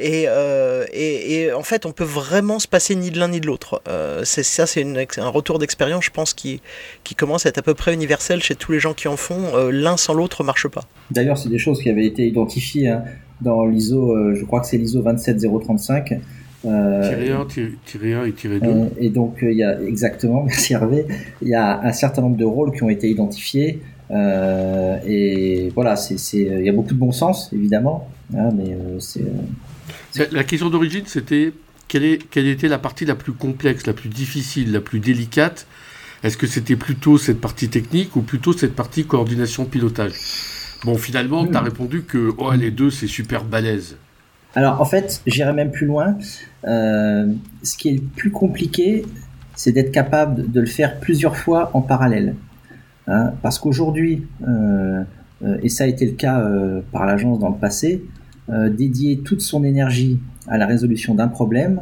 Euh, et, et, en fait, on peut vraiment se passer ni de l'un ni de l'autre. Euh, c'est ça, c'est un retour d'expérience, je pense, qui, qui commence à être à peu près universel chez tous les gens qui en font. Euh, l'un sans l'autre marche pas. D'ailleurs, c'est des choses qui avaient été identifiées hein, dans l'ISO, je crois que c'est l'ISO 27035. Euh, 1, tiré 1 et tiré 2. et donc, il y a exactement, merci Hervé, il y a un certain nombre de rôles qui ont été identifiés. et voilà, il y a beaucoup de bon sens, évidemment, hein, mais c'est la question d'origine, c'était quelle, est, quelle était la partie la plus complexe, la plus difficile, la plus délicate? Est-ce que c'était plutôt cette partie technique ou plutôt cette partie coordination pilotage? Bon, finalement, tu as répondu que oh, les deux, c'est super balèze. Alors, en fait, j'irai même plus loin. Euh, ce qui est le plus compliqué, c'est d'être capable de le faire plusieurs fois en parallèle. Hein. parce qu'aujourd'hui, euh, euh, et ça a été le cas par l'agence dans le passé, dédier toute son énergie à la résolution d'un problème,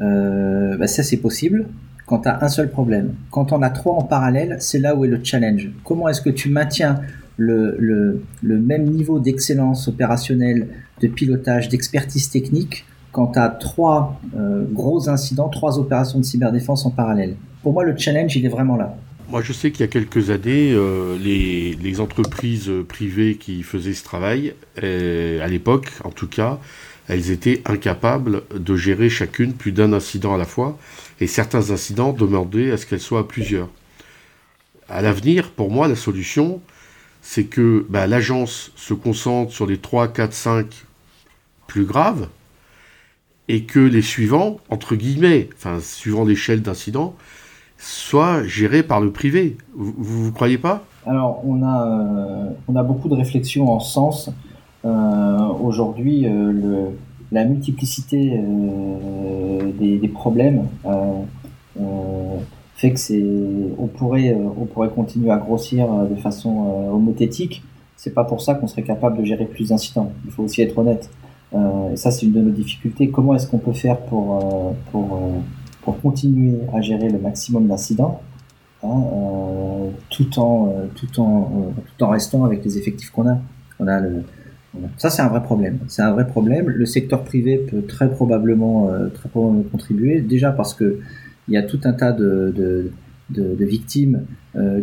euh, bah, ça c'est possible quand tu as un seul problème. Quand on a trois en parallèle, c'est là où est le challenge. Comment est-ce que tu maintiens le, le, même niveau d'excellence opérationnelle, de pilotage, d'expertise technique quand tu as trois euh, gros incidents, trois opérations de cyberdéfense en parallèle? Pour moi, le challenge, il est vraiment là. Moi, je sais qu'il y a quelques années, euh, les, entreprises privées qui faisaient ce travail, euh, à l'époque en tout cas, elles étaient incapables de gérer chacune plus d'un incident à la fois, et certains incidents demandaient à ce qu'elles soient à plusieurs. À l'avenir, pour moi, la solution, c'est que bah, l'agence se concentre sur les 3, 4, 5 plus graves, et que les suivants, entre guillemets, suivant l'échelle d'incidents, soit géré par le privé. Vous ne croyez pas? Alors, on a, euh, on a beaucoup de réflexions en sens. Euh, aujourd'hui, euh, la multiplicité des, des, problèmes fait que on pourrait, on pourrait continuer à grossir de façon homothétique. C'est pas pour ça qu'on serait capable de gérer plus d'incidents. Il faut aussi être honnête. et ça, c'est une de nos difficultés. Comment est-ce qu'on peut faire pour, pour pour continuer à gérer le maximum d'incidents, hein, euh, tout, en, euh, tout, en, euh, tout en restant avec les effectifs qu'on a. On a le, ça, c'est un vrai problème. C'est un vrai problème. Le secteur privé peut très probablement, très probablement contribuer, déjà parce que il y a tout un tas de, de, de, de victimes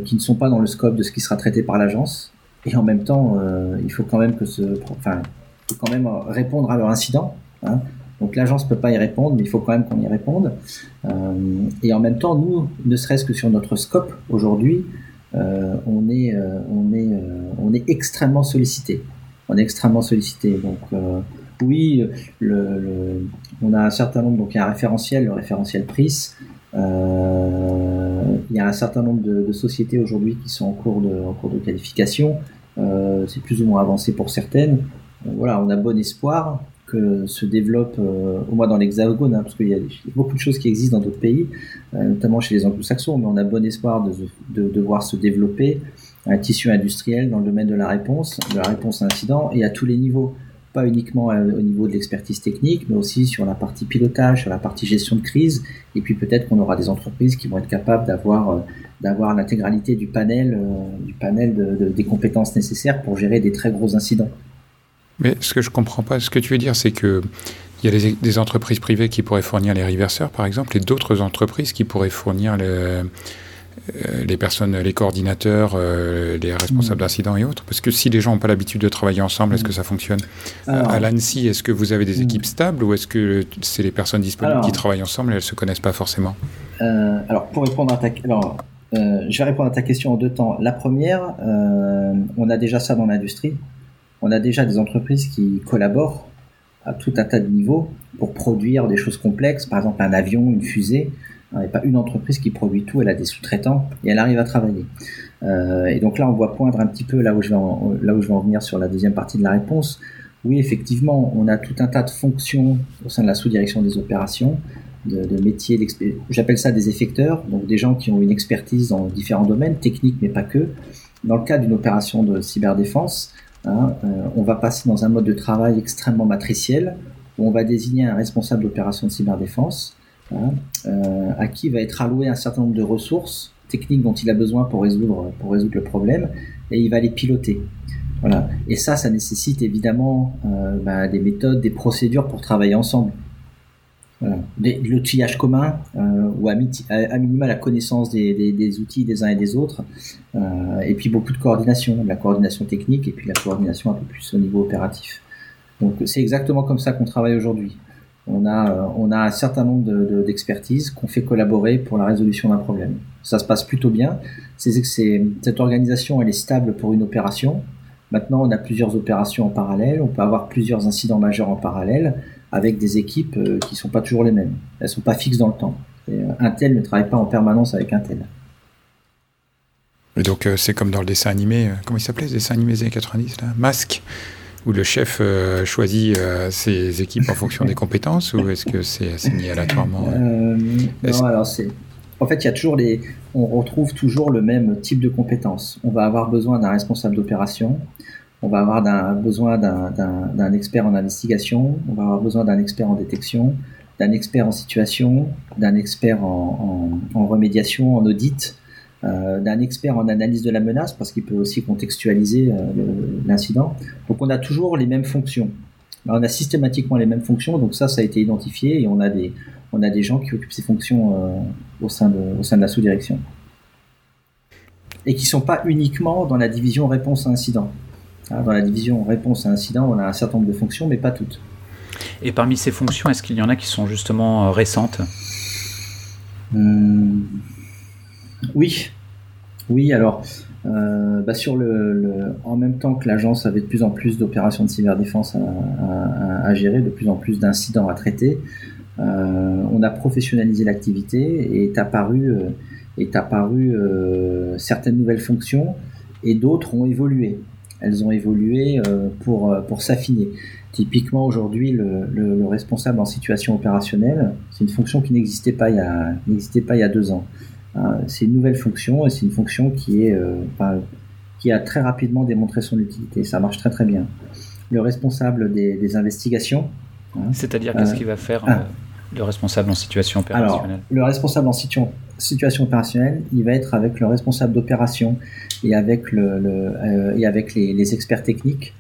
qui ne sont pas dans le scope de ce qui sera traité par l'agence. Et en même temps, il faut quand même que ce, enfin, quand même répondre à leur incident. Hein, donc l'agence peut pas y répondre, mais il faut quand même qu'on y réponde. Euh, et en même temps, nous, ne serait-ce que sur notre scope aujourd'hui, euh, on est, euh, on est, on est extrêmement sollicité. On est extrêmement sollicité. Donc oui, le, on a un certain nombre, donc il y a un référentiel, le référentiel PRIS. il y a un certain nombre de, sociétés aujourd'hui qui sont en cours de, en cours de qualification. c'est plus ou moins avancé pour certaines. voilà, on a bon espoir se développe euh, au moins dans l'Hexagone, hein, parce qu'il y, a beaucoup de choses qui existent dans d'autres pays, euh, notamment chez les anglo-saxons, mais on a bon espoir de, voir se développer un tissu industriel dans le domaine de la réponse, de la réponse à incident, et à tous les niveaux, pas uniquement euh, au niveau de l'expertise technique, mais aussi sur la partie pilotage, sur la partie gestion de crise, et puis peut-être qu'on aura des entreprises qui vont être capables d'avoir l'intégralité du panel, des compétences nécessaires pour gérer des très gros incidents. Mais ce que je comprends pas, ce que tu veux dire, c'est que il y a des, entreprises privées qui pourraient fournir les reverseurs, par exemple, et d'autres entreprises qui pourraient fournir euh, les personnes, les coordinateurs, euh, les responsables mm. d'incidents et autres. Parce que si les gens n'ont pas l'habitude de travailler ensemble, est-ce que ça fonctionne? À l'ANSI, est-ce que vous avez des mm. équipes stables ou est-ce que c'est les personnes disponibles qui travaillent ensemble et elles ne se connaissent pas forcément? Euh, Alors, pour répondre à ta alors, je vais répondre à ta question en deux temps. La première, on a déjà ça dans l'industrie on a déjà des entreprises qui collaborent à tout un tas de niveaux pour produire des choses complexes, par exemple un avion, une fusée. Il n'y a pas une entreprise qui produit tout, elle a des sous-traitants et elle arrive à travailler. Euh, et donc là, on voit poindre un petit peu là où, je vais en, là où je vais en venir sur la deuxième partie de la réponse. Oui, effectivement, on a tout un tas de fonctions au sein de la sous-direction des opérations, de, de métiers, j'appelle ça des effecteurs, donc des gens qui ont une expertise dans différents domaines, techniques mais pas que. Dans le cas d'une opération de cyberdéfense, Hein, euh, on va passer dans un mode de travail extrêmement matriciel où on va désigner un responsable d'opération de cyberdéfense hein, à qui va être alloué un certain nombre de ressources techniques dont il a besoin pour résoudre, pour résoudre le problème, et il va les piloter. Voilà. Et ça, ça nécessite évidemment bah, des méthodes, des procédures pour travailler ensemble. Voilà. L'outillage commun euh, ou à, minima la connaissance des, outils des uns et des autres, euh, et puis beaucoup de coordination, de la coordination technique et puis la coordination un peu plus au niveau opératif. Donc c'est exactement comme ça qu'on travaille aujourd'hui. On a, euh, on a un certain nombre d'expertises qu'on fait collaborer pour la résolution d'un problème. Ça se passe plutôt bien. C'est, cette organisation, elle est stable pour une opération. Maintenant, on a plusieurs opérations en parallèle. On peut avoir plusieurs incidents majeurs en parallèle avec des équipes euh, qui sont pas toujours les mêmes. Elles sont pas fixes dans le temps. Et, euh, un tel ne travaille pas en permanence avec un tel. Et donc euh, c'est comme dans le dessin animé, comment il s'appelait ce dessin animé des années 90 là Masque où le chef choisit ses équipes en fonction des compétences ou est-ce que c'est assigné aléatoirement Non, alors c'est. En fait, il y a toujours les. On retrouve toujours le même type de compétences. On va avoir besoin d'un responsable d'opération, on va avoir besoin d'un expert en investigation, on va avoir besoin d'un expert en détection, d'un expert en situation, d'un expert en, remédiation, en audit, euh, d'un expert en analyse de la menace, parce qu'il peut aussi contextualiser euh, l'incident. Donc on a toujours les mêmes fonctions. on a systématiquement les mêmes fonctions, donc ça, ça a été identifié, et on a des, gens qui occupent ces fonctions euh, au, sein de, au sein de la sous-direction. Et qui ne sont pas uniquement dans la division réponse à incident. Hein, dans la division réponse à incident, on a un certain nombre de fonctions, mais pas toutes. Et parmi ces fonctions, est-ce qu'il y en a qui sont justement euh, récentes? Hum, Oui. Oui, alors, euh, bah, sur le, en même temps que l'agence avait de plus en plus d'opérations de cyberdéfense à, gérer, de plus en plus d'incidents à traiter, euh, on a professionnalisé l'activité et est apparu, est apparu certaines nouvelles fonctions et d'autres ont évolué elles ont évolué euh, pour, euh, pour s'affiner. Typiquement aujourd'hui, le, le, responsable en situation opérationnelle, c'est une fonction qui n'existait pas il y a n'existait pas il y a deux ans. Euh, c'est une nouvelle fonction et c'est une fonction qui est qui a très rapidement démontré son utilité. Ça marche très très bien. Le responsable des, des investigations. Hein, C'est-à-dire qu'est-ce qu'il va faire ah. le responsable en situation opérationnelle? Alors, le responsable en situation situation opérationnelle, il va être avec le responsable d'opération et avec, le, euh, et avec les, experts techniques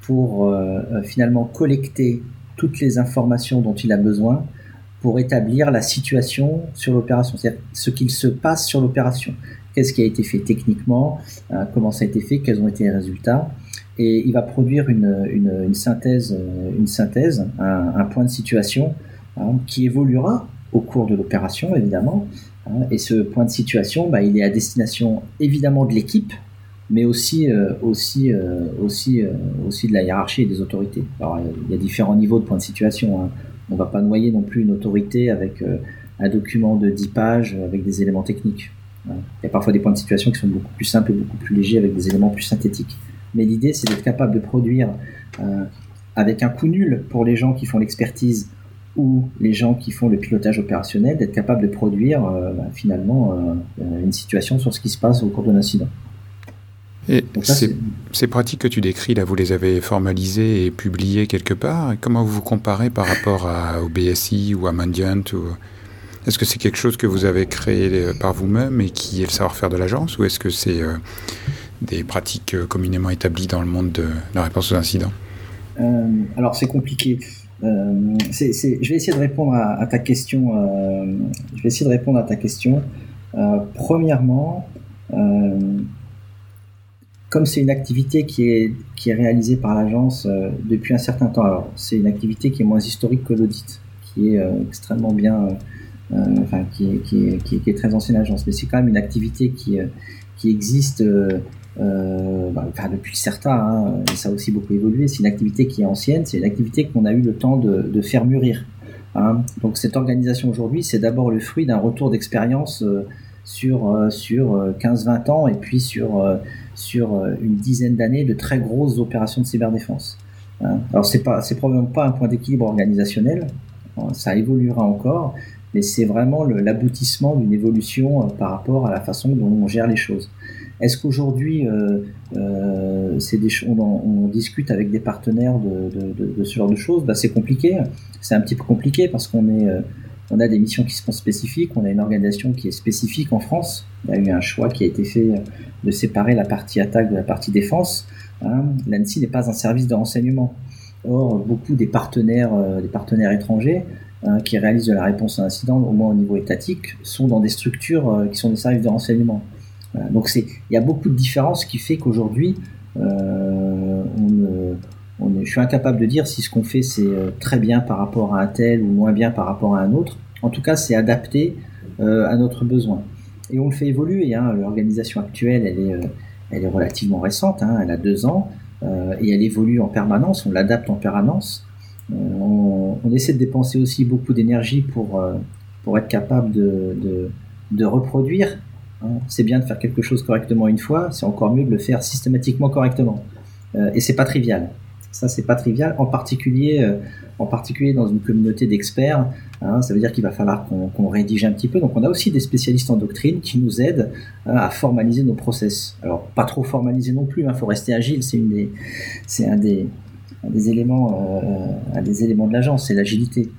pour euh, euh, finalement collecter toutes les informations dont il a besoin pour établir la situation sur l'opération, c'est-à-dire ce qu'il se passe sur l'opération. Qu'est-ce qui a été fait techniquement, comment ça a été fait, quels ont été les résultats. Et il va produire une, une, synthèse, une synthèse un, point de situation hein, qui évoluera au cours de l'opération, évidemment, et ce point de situation, bah, il est à destination évidemment de l'équipe, mais aussi, euh, aussi, euh, aussi, euh, aussi de la hiérarchie et des autorités. Alors, il y a différents niveaux de point de situation. Hein. On ne va pas noyer non plus une autorité avec un document de 10 pages avec des éléments techniques. Hein. Il y a parfois des points de situation qui sont beaucoup plus simples et beaucoup plus légers avec des éléments plus synthétiques. Mais l'idée, c'est d'être capable de produire avec un coup nul pour les gens qui font l'expertise ou les gens qui font le pilotage opérationnel d'être capables de produire euh, bah, finalement euh, une situation sur ce qui se passe au cours de l'incident. Et ces, pratiques que tu décris, là, vous les avez formalisées et publiées quelque part. comment vous vous comparez par rapport à, au BSI ou à Mandiant ou... Est-ce que c'est quelque chose que vous avez créé euh, par vous-même et qui est le savoir-faire de l'agence ou est-ce que c'est des pratiques communément établies dans le monde de la réponse aux incidents? Alors c'est compliqué. Euh, je vais essayer de répondre à, ta question. Euh, je vais essayer de répondre à ta question. Euh, premièrement, comme c'est une activité qui est, réalisée par l'agence depuis un certain temps, alors c'est une activité qui est moins historique que l'audit, qui est extrêmement bien, enfin qui est, très ancienne agence, mais c'est quand même une activité qui existe euh, bah, depuis certains, hein, ça a aussi beaucoup évolué. C'est une activité qui est ancienne, c'est une activité qu'on a eu le temps de, de faire mûrir. Hein. Donc cette organisation aujourd'hui, c'est d'abord le fruit d'un retour d'expérience euh, sur, euh, sur 15-20 ans et puis sur, sur une dizaine d'années de très grosses opérations de cyberdéfense. Hein. Alors c'est pas, c'est probablement pas un point d'équilibre organisationnel, hein, ça évoluera encore, mais c'est vraiment l'aboutissement d'une évolution par rapport à la façon dont on gère les choses. Est-ce qu'aujourd'hui, euh, euh, on, discute avec des partenaires de, ce genre de choses? Bah, C'est compliqué. C'est un petit peu compliqué parce qu'on euh, a des missions qui sont spécifiques, on a une organisation qui est spécifique en France. Il y a eu un choix qui a été fait de séparer la partie attaque de la partie défense. Hein. L'ANSI n'est pas un service de renseignement. Or, beaucoup des partenaires, des partenaires étrangers hein, qui réalisent de la réponse à un incident, au moins au niveau étatique, sont dans des structures qui sont des services de renseignement. Donc il y a beaucoup de différences qui fait qu'aujourd'hui, euh, je suis incapable de dire si ce qu'on fait c'est euh, très bien par rapport à un tel ou moins bien par rapport à un autre. En tout cas, c'est adapté euh, à notre besoin. Et on le fait évoluer. Hein. L'organisation actuelle, elle est, elle est relativement récente. Hein. Elle a deux ans et elle évolue en permanence. On l'adapte en permanence. On, essaie de dépenser aussi beaucoup d'énergie pour, pour être capable de, de, reproduire c'est bien de faire quelque chose correctement une fois, c'est encore mieux de le faire systématiquement correctement. Euh, et c'est pas trivial. Ça, c'est pas trivial, en particulier, euh, en particulier dans une communauté d'experts. Hein, ça veut dire qu'il va falloir qu'on rédige un petit peu. Donc, on a aussi des spécialistes en doctrine qui nous aident hein, à formaliser nos process. Alors, pas trop formaliser non plus. Il hein, faut rester agile. C'est un euh, un des éléments de l'agence, c'est l'agilité.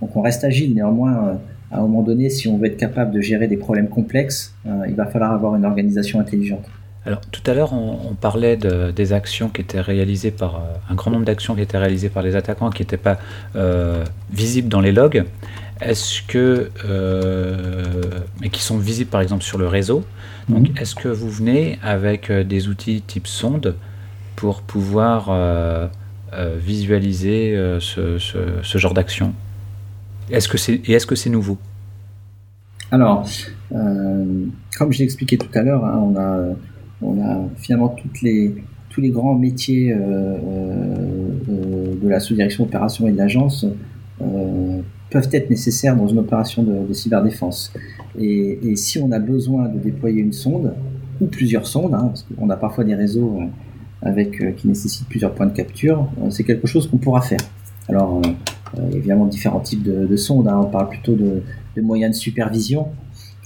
Donc, on reste agile. Néanmoins à un moment donné, si on veut être capable de gérer des problèmes complexes, euh, il va falloir avoir une organisation intelligente. Alors tout à l'heure, on, parlait de, des actions qui étaient réalisées par euh, un grand nombre d'actions qui étaient réalisées par les attaquants qui n'étaient pas euh, visibles dans les logs. Est-ce que mais qui sont visibles par exemple sur le réseau. Donc mhm. est-ce que vous venez avec des outils type sonde pour pouvoir visualiser ce, ce genre d'action? Est-ce que c'est et est-ce que c'est nouveau? Alors, euh, comme je l'ai expliqué tout à l'heure, hein, on a finalement les tous les grands métiers euh, euh, de la sous-direction opération et de l'agence peuvent être nécessaires dans une opération de, cyberdéfense. Et, et, si on a besoin de déployer une sonde ou plusieurs sondes, hein, parce qu'on a parfois des réseaux avec qui nécessitent plusieurs points de capture, c'est quelque chose qu'on pourra faire. Alors, euh, évidemment différents types de, sondes. Hein. On parle plutôt de, moyens de supervision.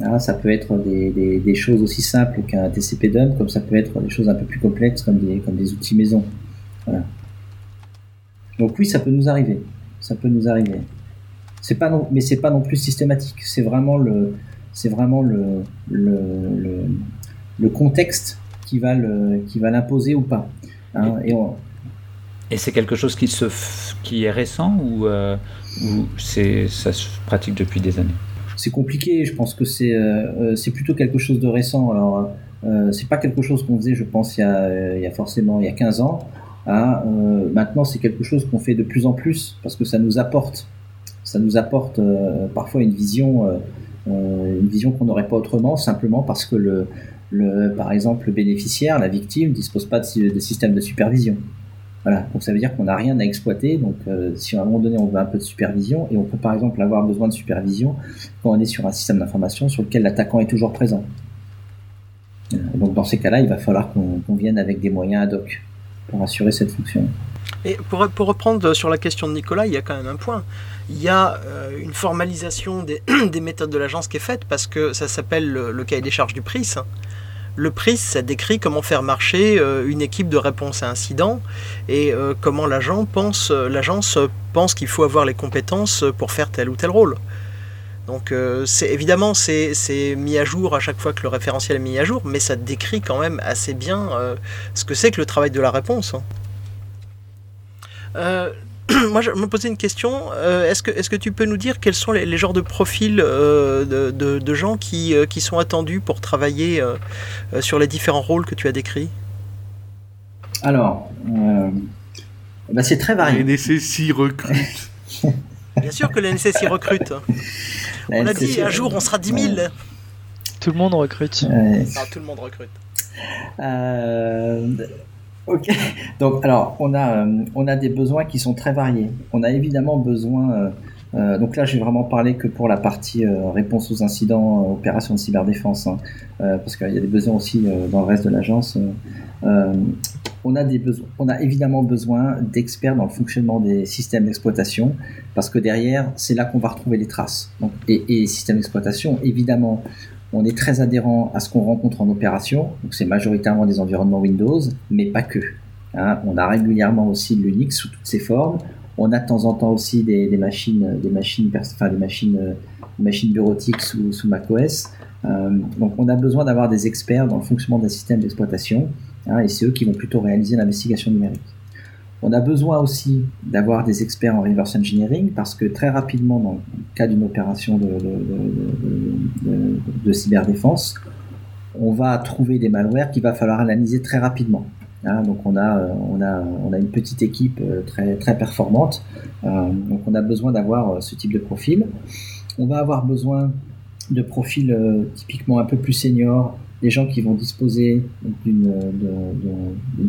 Hein. ça peut être des, choses aussi simples qu'un TCP dump, comme ça peut être des choses un peu plus complexes comme des, outils maison. Donc oui, ça peut nous arriver. Ça peut nous arriver. C'est pas non, mais c'est pas non plus systématique. C'est vraiment le, contexte qui va l'imposer ou pas. Hein. Et c'est quelque chose qui, se qui est récent ou, euh, ou c'est, ça se pratique depuis des années? C'est compliqué, je pense que c'est, euh, euh, c'est plutôt quelque chose de récent. Alors, euh, c'est pas quelque chose qu'on faisait, je pense, il y a, il y a forcément il y a 15 ans. Hein. maintenant, c'est quelque chose qu'on fait de plus en plus parce que ça nous apporte, ça nous apporte parfois une vision, une vision qu'on n'aurait pas autrement, simplement parce que le, le, par exemple, le bénéficiaire, la victime, dispose pas de système de supervision. Voilà, donc ça veut dire qu'on n'a rien à exploiter. Donc euh, si à un moment donné on veut un peu de supervision, et on peut par exemple avoir besoin de supervision quand on est sur un système d'information sur lequel l'attaquant est toujours présent. Euh, donc dans ces cas-là, il va falloir qu'on vienne avec des moyens ad hoc pour assurer cette fonction. Et pour, reprendre sur la question de Nicolas, il y a quand même un point. Il y a euh, une formalisation des, des, méthodes de l'agence qui est faite parce que ça s'appelle le, le, cahier des charges du PRIS. Le PRIS, ça décrit comment faire marcher euh, une équipe de réponse à incident et euh, comment euh, l'agence pense qu'il faut avoir les compétences pour faire tel ou tel rôle. Donc c'est évidemment c'est mis à jour à chaque fois que le référentiel est mis à jour, mais ça décrit quand même assez bien ce que c'est que le travail de la réponse. Hein. moi, je me posais une question. Euh, est-ce que, est que tu peux nous dire quels sont les, genres de profils euh, de, gens qui, euh, qui, sont attendus pour travailler sur les différents rôles que tu as décrits? Alors, bah, c'est très varié. La NSSI recrute. Bien sûr que la NSSI recrute. on a dit un jour on sera 10 000. Tout le monde recrute. Ah, tout le monde recrute. Ok. Donc, alors, on a, euh, on a des besoins qui sont très variés. On a évidemment besoin. Euh, euh, donc là, j'ai vraiment parlé que pour la partie réponse aux incidents, opérations de cyberdéfense, hein, parce qu'il y a des besoins aussi dans le reste de l'agence. on a des. On a évidemment besoin d'experts dans le fonctionnement des systèmes d'exploitation, parce que derrière, c'est là qu'on va retrouver les traces. Donc, et, et systèmes d'exploitation, évidemment, on est très adhérent à ce qu'on rencontre en opération, donc c'est majoritairement des environnements Windows, mais pas que. Hein. on a régulièrement aussi l'Unix sous toutes ses formes. On a de temps en temps aussi des, machines, des machines, enfin des machines, machines bureautiques sous, sous macOS. donc on a besoin d'avoir des experts dans le fonctionnement d'un système d'exploitation, hein, et c'est eux qui vont plutôt réaliser l'investigation numérique. On a besoin aussi d'avoir des experts en reverse engineering parce que très rapidement, dans le cas d'une opération de, cyberdéfense, on va trouver des malwares qu'il va falloir analyser très rapidement. Hein, donc on a, on, a, une petite équipe euh, très, très performante, euh, donc on a besoin d'avoir euh, ce type de profil. On va avoir besoin de profils typiquement un peu plus seniors, des gens qui vont disposer d'une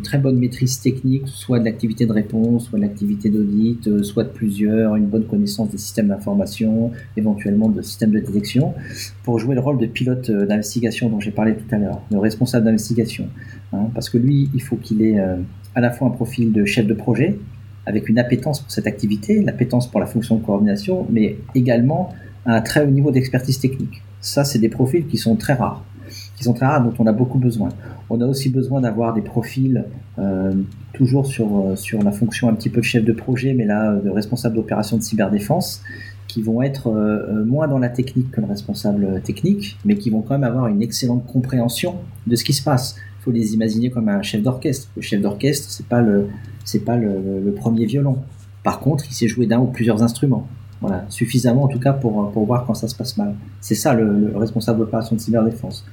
très bonne maîtrise technique, soit de l'activité de réponse, soit de l'activité d'audit, euh, soit de plusieurs, une bonne connaissance des systèmes d'information, éventuellement de systèmes de détection, pour jouer le rôle de pilote euh, d'investigation dont j'ai parlé tout à l'heure, le responsable d'investigation. Hein, parce que lui, il faut qu'il ait euh, à la fois un profil de chef de projet, avec une appétence pour cette activité, l'appétence pour la fonction de coordination, mais également un très haut niveau d'expertise technique. Ça, c'est des profils qui sont très rares qui sont très rares, dont on a beaucoup besoin. On a aussi besoin d'avoir des profils euh, toujours sur, euh, sur la fonction un petit peu de chef de projet, mais là de responsable d'opération de cyberdéfense, qui vont être euh, moins dans la technique que le responsable technique, mais qui vont quand même avoir une excellente compréhension de ce qui se passe. Il faut les imaginer comme un chef d'orchestre. Le chef d'orchestre, c'est pas le c'est pas le, premier violon. Par contre, il sait jouer d'un ou plusieurs instruments. Voilà, suffisamment en tout cas pour, pour voir quand ça se passe mal. C'est ça le, le responsable d'opération de cyberdéfense.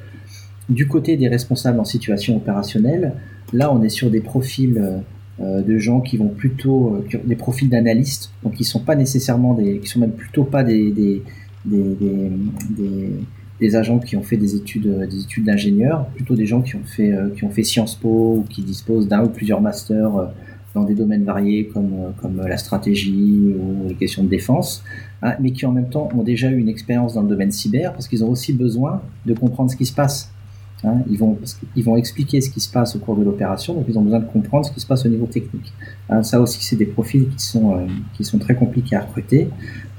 Du côté des responsables en situation opérationnelle, là on est sur des profils euh, euh, de gens qui vont plutôt euh, des profils d'analystes, donc qui sont pas nécessairement des, qui sont même plutôt pas des des, agents qui ont fait des études des études d'ingénieurs, plutôt des gens qui ont fait qui ont fait Sciences Po ou qui disposent d'un ou plusieurs masters dans des domaines variés comme comme la stratégie ou les questions de défense, hein, mais qui en même temps ont déjà eu une expérience dans le domaine cyber parce qu'ils ont aussi besoin de comprendre ce qui se passe Hein, ils, vont, ils vont expliquer ce qui se passe au cours de l'opération, donc ils ont besoin de comprendre ce qui se passe au niveau technique. Hein, ça aussi, c'est des profils qui sont, euh, qui sont très compliqués à recruter.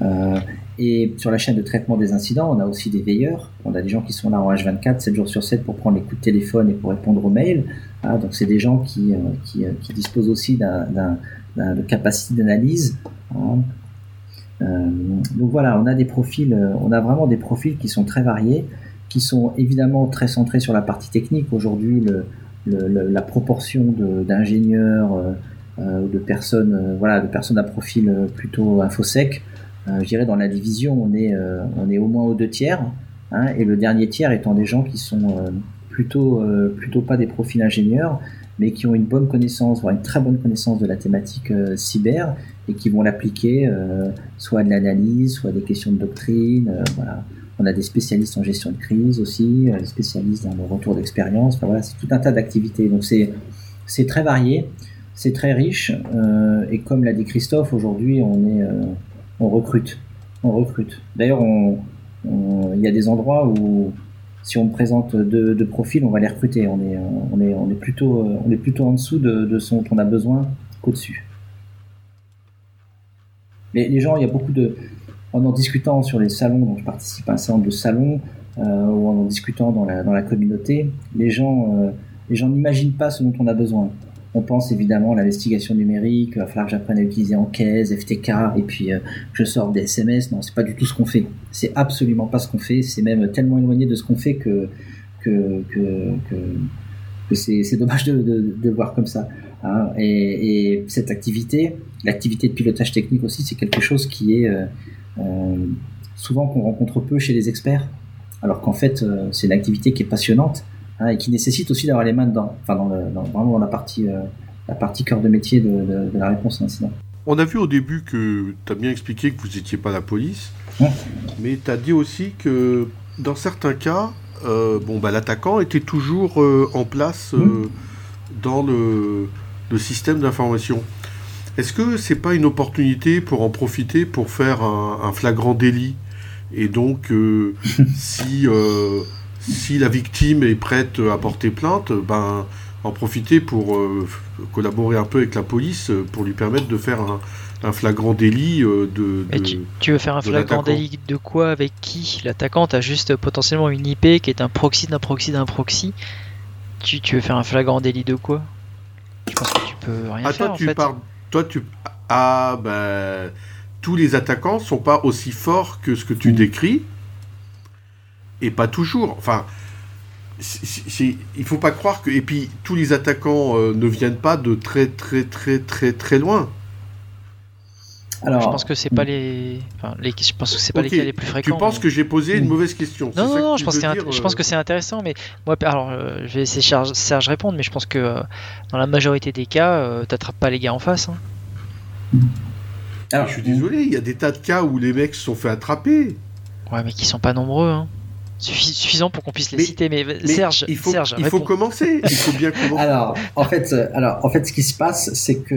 Euh, et sur la chaîne de traitement des incidents, on a aussi des veilleurs. On a des gens qui sont là en H24, 7 jours sur 7 pour prendre les coups de téléphone et pour répondre aux mails. Hein, donc c'est des gens qui, euh, qui, qui, disposent aussi d'un de capacité d'analyse. donc voilà, on a des profils, on a vraiment des profils qui sont très variés qui sont évidemment très centrés sur la partie technique. Aujourd'hui, le, la proportion d'ingénieurs, euh, euh, de personnes, euh, voilà, de personnes à profil plutôt infosec, je dirais dans la division, on est, on est au moins aux deux tiers, hein, et le dernier tiers étant des gens qui sont plutôt, plutôt pas des profils ingénieurs, mais qui ont une bonne connaissance, voire une très bonne connaissance de la thématique cyber, et qui vont l'appliquer soit à de l'analyse, soit à des questions de doctrine, voilà on a des spécialistes en gestion de crise aussi, euh, des spécialistes dans le retour d'expérience. Enfin, voilà, c'est tout un tas d'activités. Donc c'est très varié, c'est très riche. Euh, et comme l'a dit Christophe, aujourd'hui on euh, recrute, on recrute. D'ailleurs, il y a des endroits où si on présente deux, profils, on va les recruter. On est, plutôt, en dessous de, de ce dont on a besoin qu'au-dessus. Mais les gens, il y a beaucoup de, en en discutant sur les salons, donc je participe à un certain nombre de salons, euh, ou en en discutant dans la, dans la communauté, les gens, euh, les gens n'imaginent pas ce dont on a besoin. On pense évidemment à l'investigation numérique, il va falloir que j'apprenne à utiliser Encaisse, FTK, et puis euh, je sors des SMS. Non, c'est pas du tout ce qu'on fait. C'est absolument pas ce qu'on fait. C'est même tellement éloigné de ce qu'on fait que que, que, que, c'est dommage de, de, de, voir comme ça. Hein. Et, et, cette activité, l'activité de pilotage technique aussi, c'est quelque chose qui est euh, souvent qu'on rencontre peu chez les experts, alors qu'en fait euh, c'est une activité qui est passionnante hein, et qui nécessite aussi d'avoir les mains dedans, enfin dans, vraiment dans la partie, euh, la partie cœur de métier de, la réponse à l'incident. On a vu au début que tu as bien expliqué que vous n'étiez pas la police, mais tu as dit aussi que dans certains cas, bon, bah, l'attaquant était toujours en place dans le, le système d'information. Est-ce que c'est pas une opportunité pour en profiter pour faire un, flagrant délit Et donc, euh, si, euh, si la victime est prête à porter plainte, ben, en profiter pour euh, collaborer un peu avec la police pour lui permettre de faire un, flagrant délit de, tu, veux faire un flagrant délit de quoi? Avec qui? L'attaquant a juste potentiellement une IP qui est un proxy d'un proxy d'un proxy. Tu, tu veux faire un flagrant délit de quoi? Je pense que tu peux rien faire. tu, Parles, toi, tu. Ah, ben. tous les attaquants sont pas aussi forts que ce que tu décris. Et pas toujours. Enfin. il il faut pas croire que. Et puis, tous les attaquants euh, ne viennent pas de très, très, très, très, très loin. Alors, je pense que c'est pas les, enfin, les, je pense que c'est pas les cas les plus fréquents. Tu penses que j'ai posé une mauvaise question Non, non, non, je pense, que je pense que c'est intéressant, mais moi, alors, je vais laisser Serge, Serge répondre, mais je pense que dans la majorité des cas, euh, t'attrapes pas les gars en face. Hein. Alors, je suis désolé, il y a des tas de cas où les mecs se sont fait attraper. Ouais, mais qui sont pas nombreux. Hein. suffisant pour qu'on puisse les citer. Mais, Serge, il faut, Serge, il faut commencer. Il faut bien commencer. alors, en fait, euh, alors, en fait, ce qui se passe, c'est que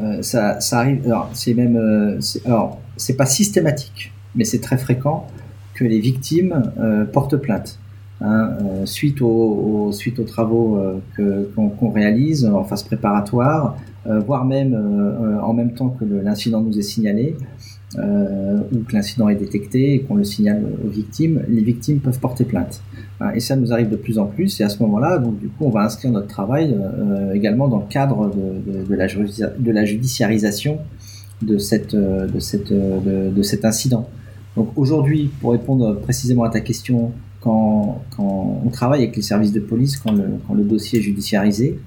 euh, ça, arrive. C'est même, euh, alors, c'est pas systématique, mais c'est très fréquent que les victimes euh, portent plainte. Hein, suite aux travaux qu'on réalise en phase préparatoire, voire même en même temps que l'incident nous est signalé, ou que l'incident est détecté et qu'on le signale aux victimes, les victimes peuvent porter plainte. Hein, et ça nous arrive de plus en plus. Et à ce moment-là, donc du coup, on va inscrire notre travail euh, également dans le cadre de, la, judiciarisation euh, euh, de, cet incident. Donc aujourd'hui, pour répondre précisément à ta question, quand, on travaille avec les services de police, quand le, dossier est judiciarisé,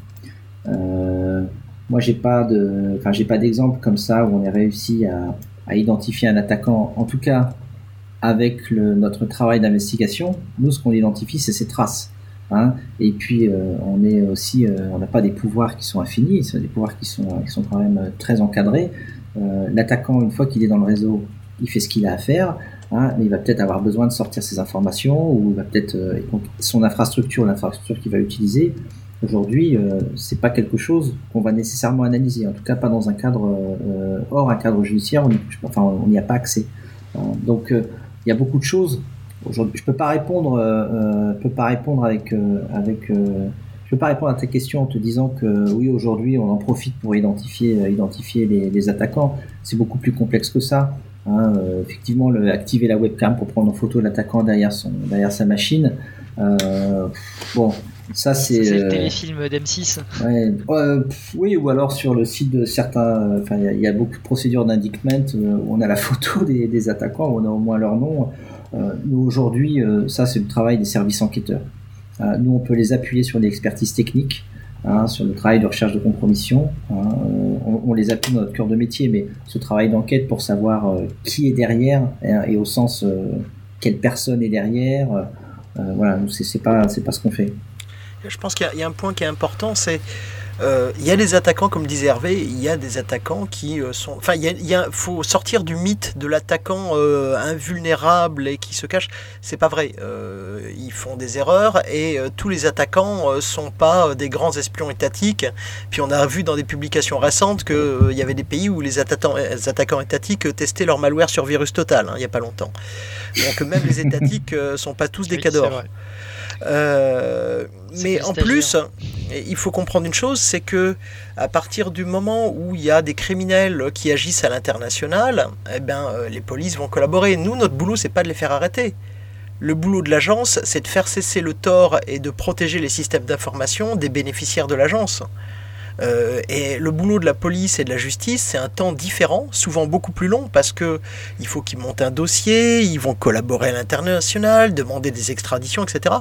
euh, moi j'ai pas de, enfin j'ai pas d'exemple comme ça où on ait réussi à, à identifier un attaquant, en tout cas avec le, notre travail d'investigation, nous, ce qu'on identifie, c'est ces traces. Hein. Et puis, euh, on est aussi, euh, on n'a pas des pouvoirs qui sont infinis, c'est des pouvoirs qui sont, qui sont quand même euh, très encadrés. L'attaquant, une fois qu'il est dans le réseau, il fait ce qu'il a à faire, hein, mais il va peut-être avoir besoin de sortir ses informations ou il va peut-être son infrastructure, l'infrastructure qu'il va utiliser. Aujourd'hui, c'est pas quelque chose qu'on va nécessairement analyser, en tout cas pas dans un cadre hors un cadre judiciaire, on n'y enfin, a pas accès. donc il y a beaucoup de choses. Je peux pas répondre, euh, euh peux pas répondre avec euh, avec. Euh, je peux pas répondre à ta question en te disant que oui, aujourd'hui, on en profite pour identifier identifier les, attaquants. C'est beaucoup plus complexe que ça. Hein, effectivement, activer la webcam pour prendre en photo l'attaquant derrière son derrière sa machine. bon, ça, c'est. C'est le téléfilm d'M6. Ouais, oui, ou alors sur le site de certains. Enfin, il y, a beaucoup de procédures d'indictment où on a la photo des, des, attaquants, où on a au moins leur nom. Euh, nous, aujourd'hui, euh, ça, c'est le travail des services enquêteurs. Euh, nous, on peut les appuyer sur l'expertise technique. Hein, sur le travail de recherche de compromission. Hein, on, on, les appuie dans notre cœur de métier, mais ce travail d'enquête pour savoir qui est derrière, hein, et au sens quelle personne est derrière, voilà, c'est pas, c'est pas ce qu'on fait. Je pense qu'il y, a un point qui est important, c'est euh, il y a des attaquants, comme disait Hervé, il y a des attaquants qui euh, sont. Enfin, il faut sortir du mythe de l'attaquant euh, invulnérable et qui se cache. C'est pas vrai. ils font des erreurs et tous les attaquants sont pas des grands espions étatiques. Puis on a vu dans des publications récentes qu'il y avait des pays où les attaquants, attaquants étatiques testaient leur malware sur virus total, hein, il n'y a pas longtemps. Donc même les étatiques sont pas tous des cadors. Euh, mais en plus, il faut comprendre une chose, c'est que à partir du moment où il y a des criminels qui agissent à l'international, eh ben, euh, les polices vont collaborer. Nous, notre boulot, c'est pas de les faire arrêter. Le boulot de l'agence, c'est de faire cesser le tort et de protéger les systèmes d'information des bénéficiaires de l'agence. Euh, et le boulot de la police et de la justice, c'est un temps différent, souvent beaucoup plus long, parce que il faut qu'ils montent un dossier, ils vont collaborer à l'international, demander des extraditions, etc.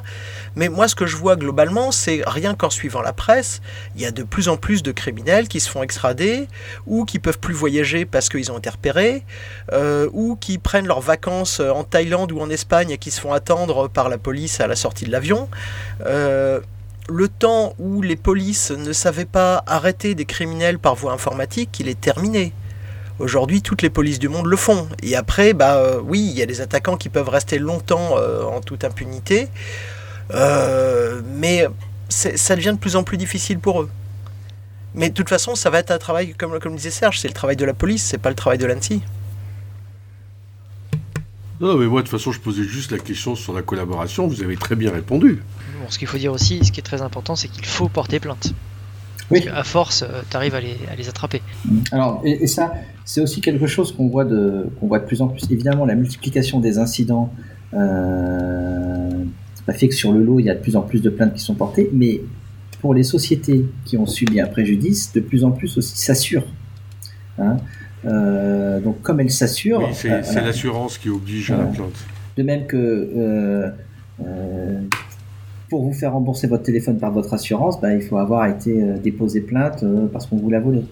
Mais moi, ce que je vois globalement, c'est rien qu'en suivant la presse, il y a de plus en plus de criminels qui se font extrader ou qui peuvent plus voyager parce qu'ils ont été repérés, euh, ou qui prennent leurs vacances en Thaïlande ou en Espagne et qui se font attendre par la police à la sortie de l'avion. Euh, le temps où les polices ne savaient pas arrêter des criminels par voie informatique, il est terminé. Aujourd'hui, toutes les polices du monde le font. Et après, bah euh, oui, il y a des attaquants qui peuvent rester longtemps euh, en toute impunité, euh, mais ça devient de plus en plus difficile pour eux. Mais de toute façon, ça va être un travail, comme, comme disait Serge, c'est le travail de la police, c'est pas le travail de l'ANSI. Non, mais moi, de toute façon, je posais juste la question sur la collaboration. Vous avez très bien répondu. Bon, ce qu'il faut dire aussi, ce qui est très important, c'est qu'il faut porter plainte. Oui. à force, euh, tu arrives à les, à les, attraper. Alors, et, ça, c'est aussi quelque chose qu'on voit, de, qu'on voit de plus en plus. Évidemment, la multiplication des incidents euh, fait que sur le lot, il y a de plus en plus de plaintes qui sont portées, mais pour les sociétés qui ont subi un préjudice, de plus en plus aussi s'assurent. Hein. Euh, donc comme elles s'assurent... Oui, c'est l'assurance qui oblige à la plainte. De même que pour vous faire rembourser votre téléphone par votre assurance, bah, il faut avoir été déposé plainte parce qu'on vous l'a volé.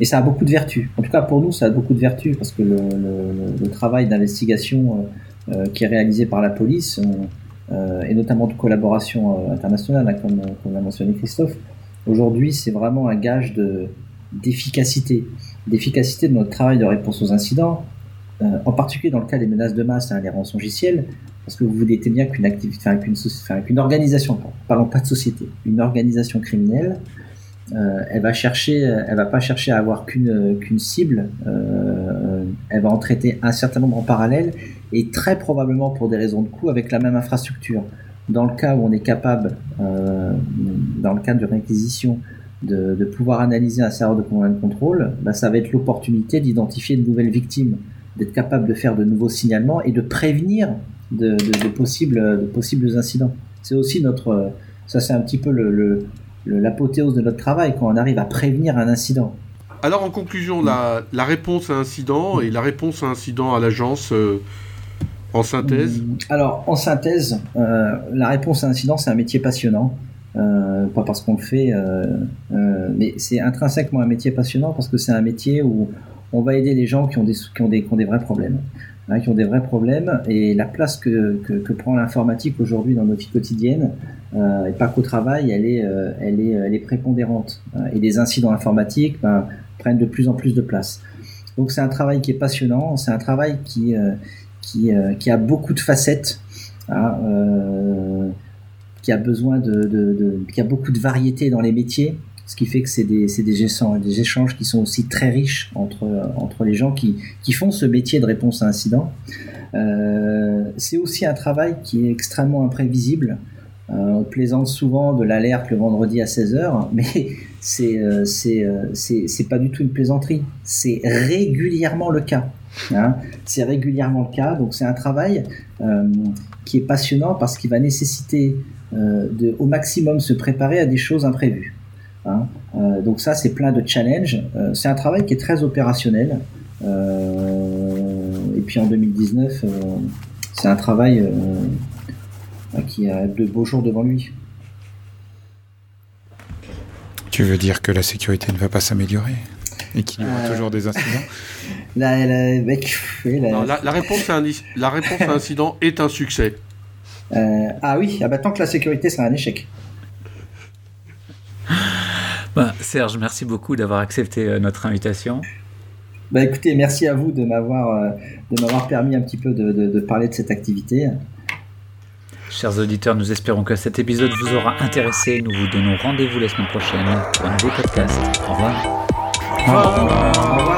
Et ça a beaucoup de vertus. En tout cas, pour nous, ça a beaucoup de vertus parce que le, le, le travail d'investigation euh, euh, qui est réalisé par la police, euh, et notamment de collaboration internationale, hein, comme, comme l'a mentionné Christophe, aujourd'hui, c'est vraiment un gage de, d'efficacité de notre travail de réponse aux incidents, en particulier dans le cas des menaces de masse, hein, les rançongiciels, parce que vous vous dites bien qu'une activité, enfin, qu'une, enfin, organisation, parlons pas de société, une organisation criminelle euh, elle va chercher, euh, elle va pas chercher à avoir qu'une euh, cible. elle va en traiter un certain nombre en parallèle et très probablement pour des raisons de coût avec la même infrastructure. Dans le cas où on est capable, dans le cadre de réquisition, de, de, pouvoir analyser un serveur de command contrôle, bah, ça va être l'opportunité d'identifier de nouvelles victimes, d'être capable de faire de nouveaux signalements et de prévenir de, possibles, de possibles incidents. C'est aussi notre, ça c'est un petit peu le, l'apothéose de notre travail quand on arrive à prévenir un incident. Alors en conclusion, la, la réponse à incident et la réponse à incident à l'agence euh, en synthèse? Mm, Alors en synthèse, euh, la réponse à incident c'est un métier passionnant. Euh, pas parce qu'on le fait, mais c'est intrinsèquement un métier passionnant parce que c'est un métier où on va aider les gens qui ont des, qui ont des, qui ont des vrais problèmes. Hein, qui ont des vrais problèmes et la place que, que, que prend l'informatique aujourd'hui dans nos vies quotidiennes euh, et pas qu'au travail, elle est, euh, elle est, elle est prépondérante hein, et les incidents informatiques ben, prennent de plus en plus de place. Donc c'est un travail qui est passionnant, c'est un travail qui, euh, qui, qui a beaucoup de facettes, hein, qui a besoin de, de, qui a beaucoup de variété dans les métiers ce qui fait que c'est des, des, échanges, qui sont aussi très riches entre, entre les gens qui, qui font ce métier de réponse à incident. Euh, c'est aussi un travail qui est extrêmement imprévisible. Euh, on plaisante souvent de l'alerte le vendredi à 16h, mais c'est euh, euh, pas du tout une plaisanterie. C'est régulièrement le cas. Hein. C'est régulièrement le cas. Donc c'est un travail qui est passionnant parce qu'il va nécessiter de, au maximum se préparer à des choses imprévues. Hein. Euh, donc ça, c'est plein de challenges. Euh, c'est un travail qui est très opérationnel. Euh, et puis en 2019, c'est un travail qui a de beaux jours devant lui. Tu veux dire que la sécurité ne va pas s'améliorer et qu'il y aura toujours des incidents? La, la, la, réponse à un, la réponse à un incident est un succès. Ah oui, ah bah, tant que la sécurité sera un échec. Bah, Serge, merci beaucoup d'avoir accepté euh, notre invitation. Bah écoutez, merci à vous de m'avoir euh, de m'avoir permis un petit peu de, de, parler de cette activité. Chers auditeurs, nous espérons que cet épisode vous aura intéressé. Nous vous donnons rendez-vous la semaine prochaine pour un nouveau podcast. Au revoir. Au revoir. Au revoir.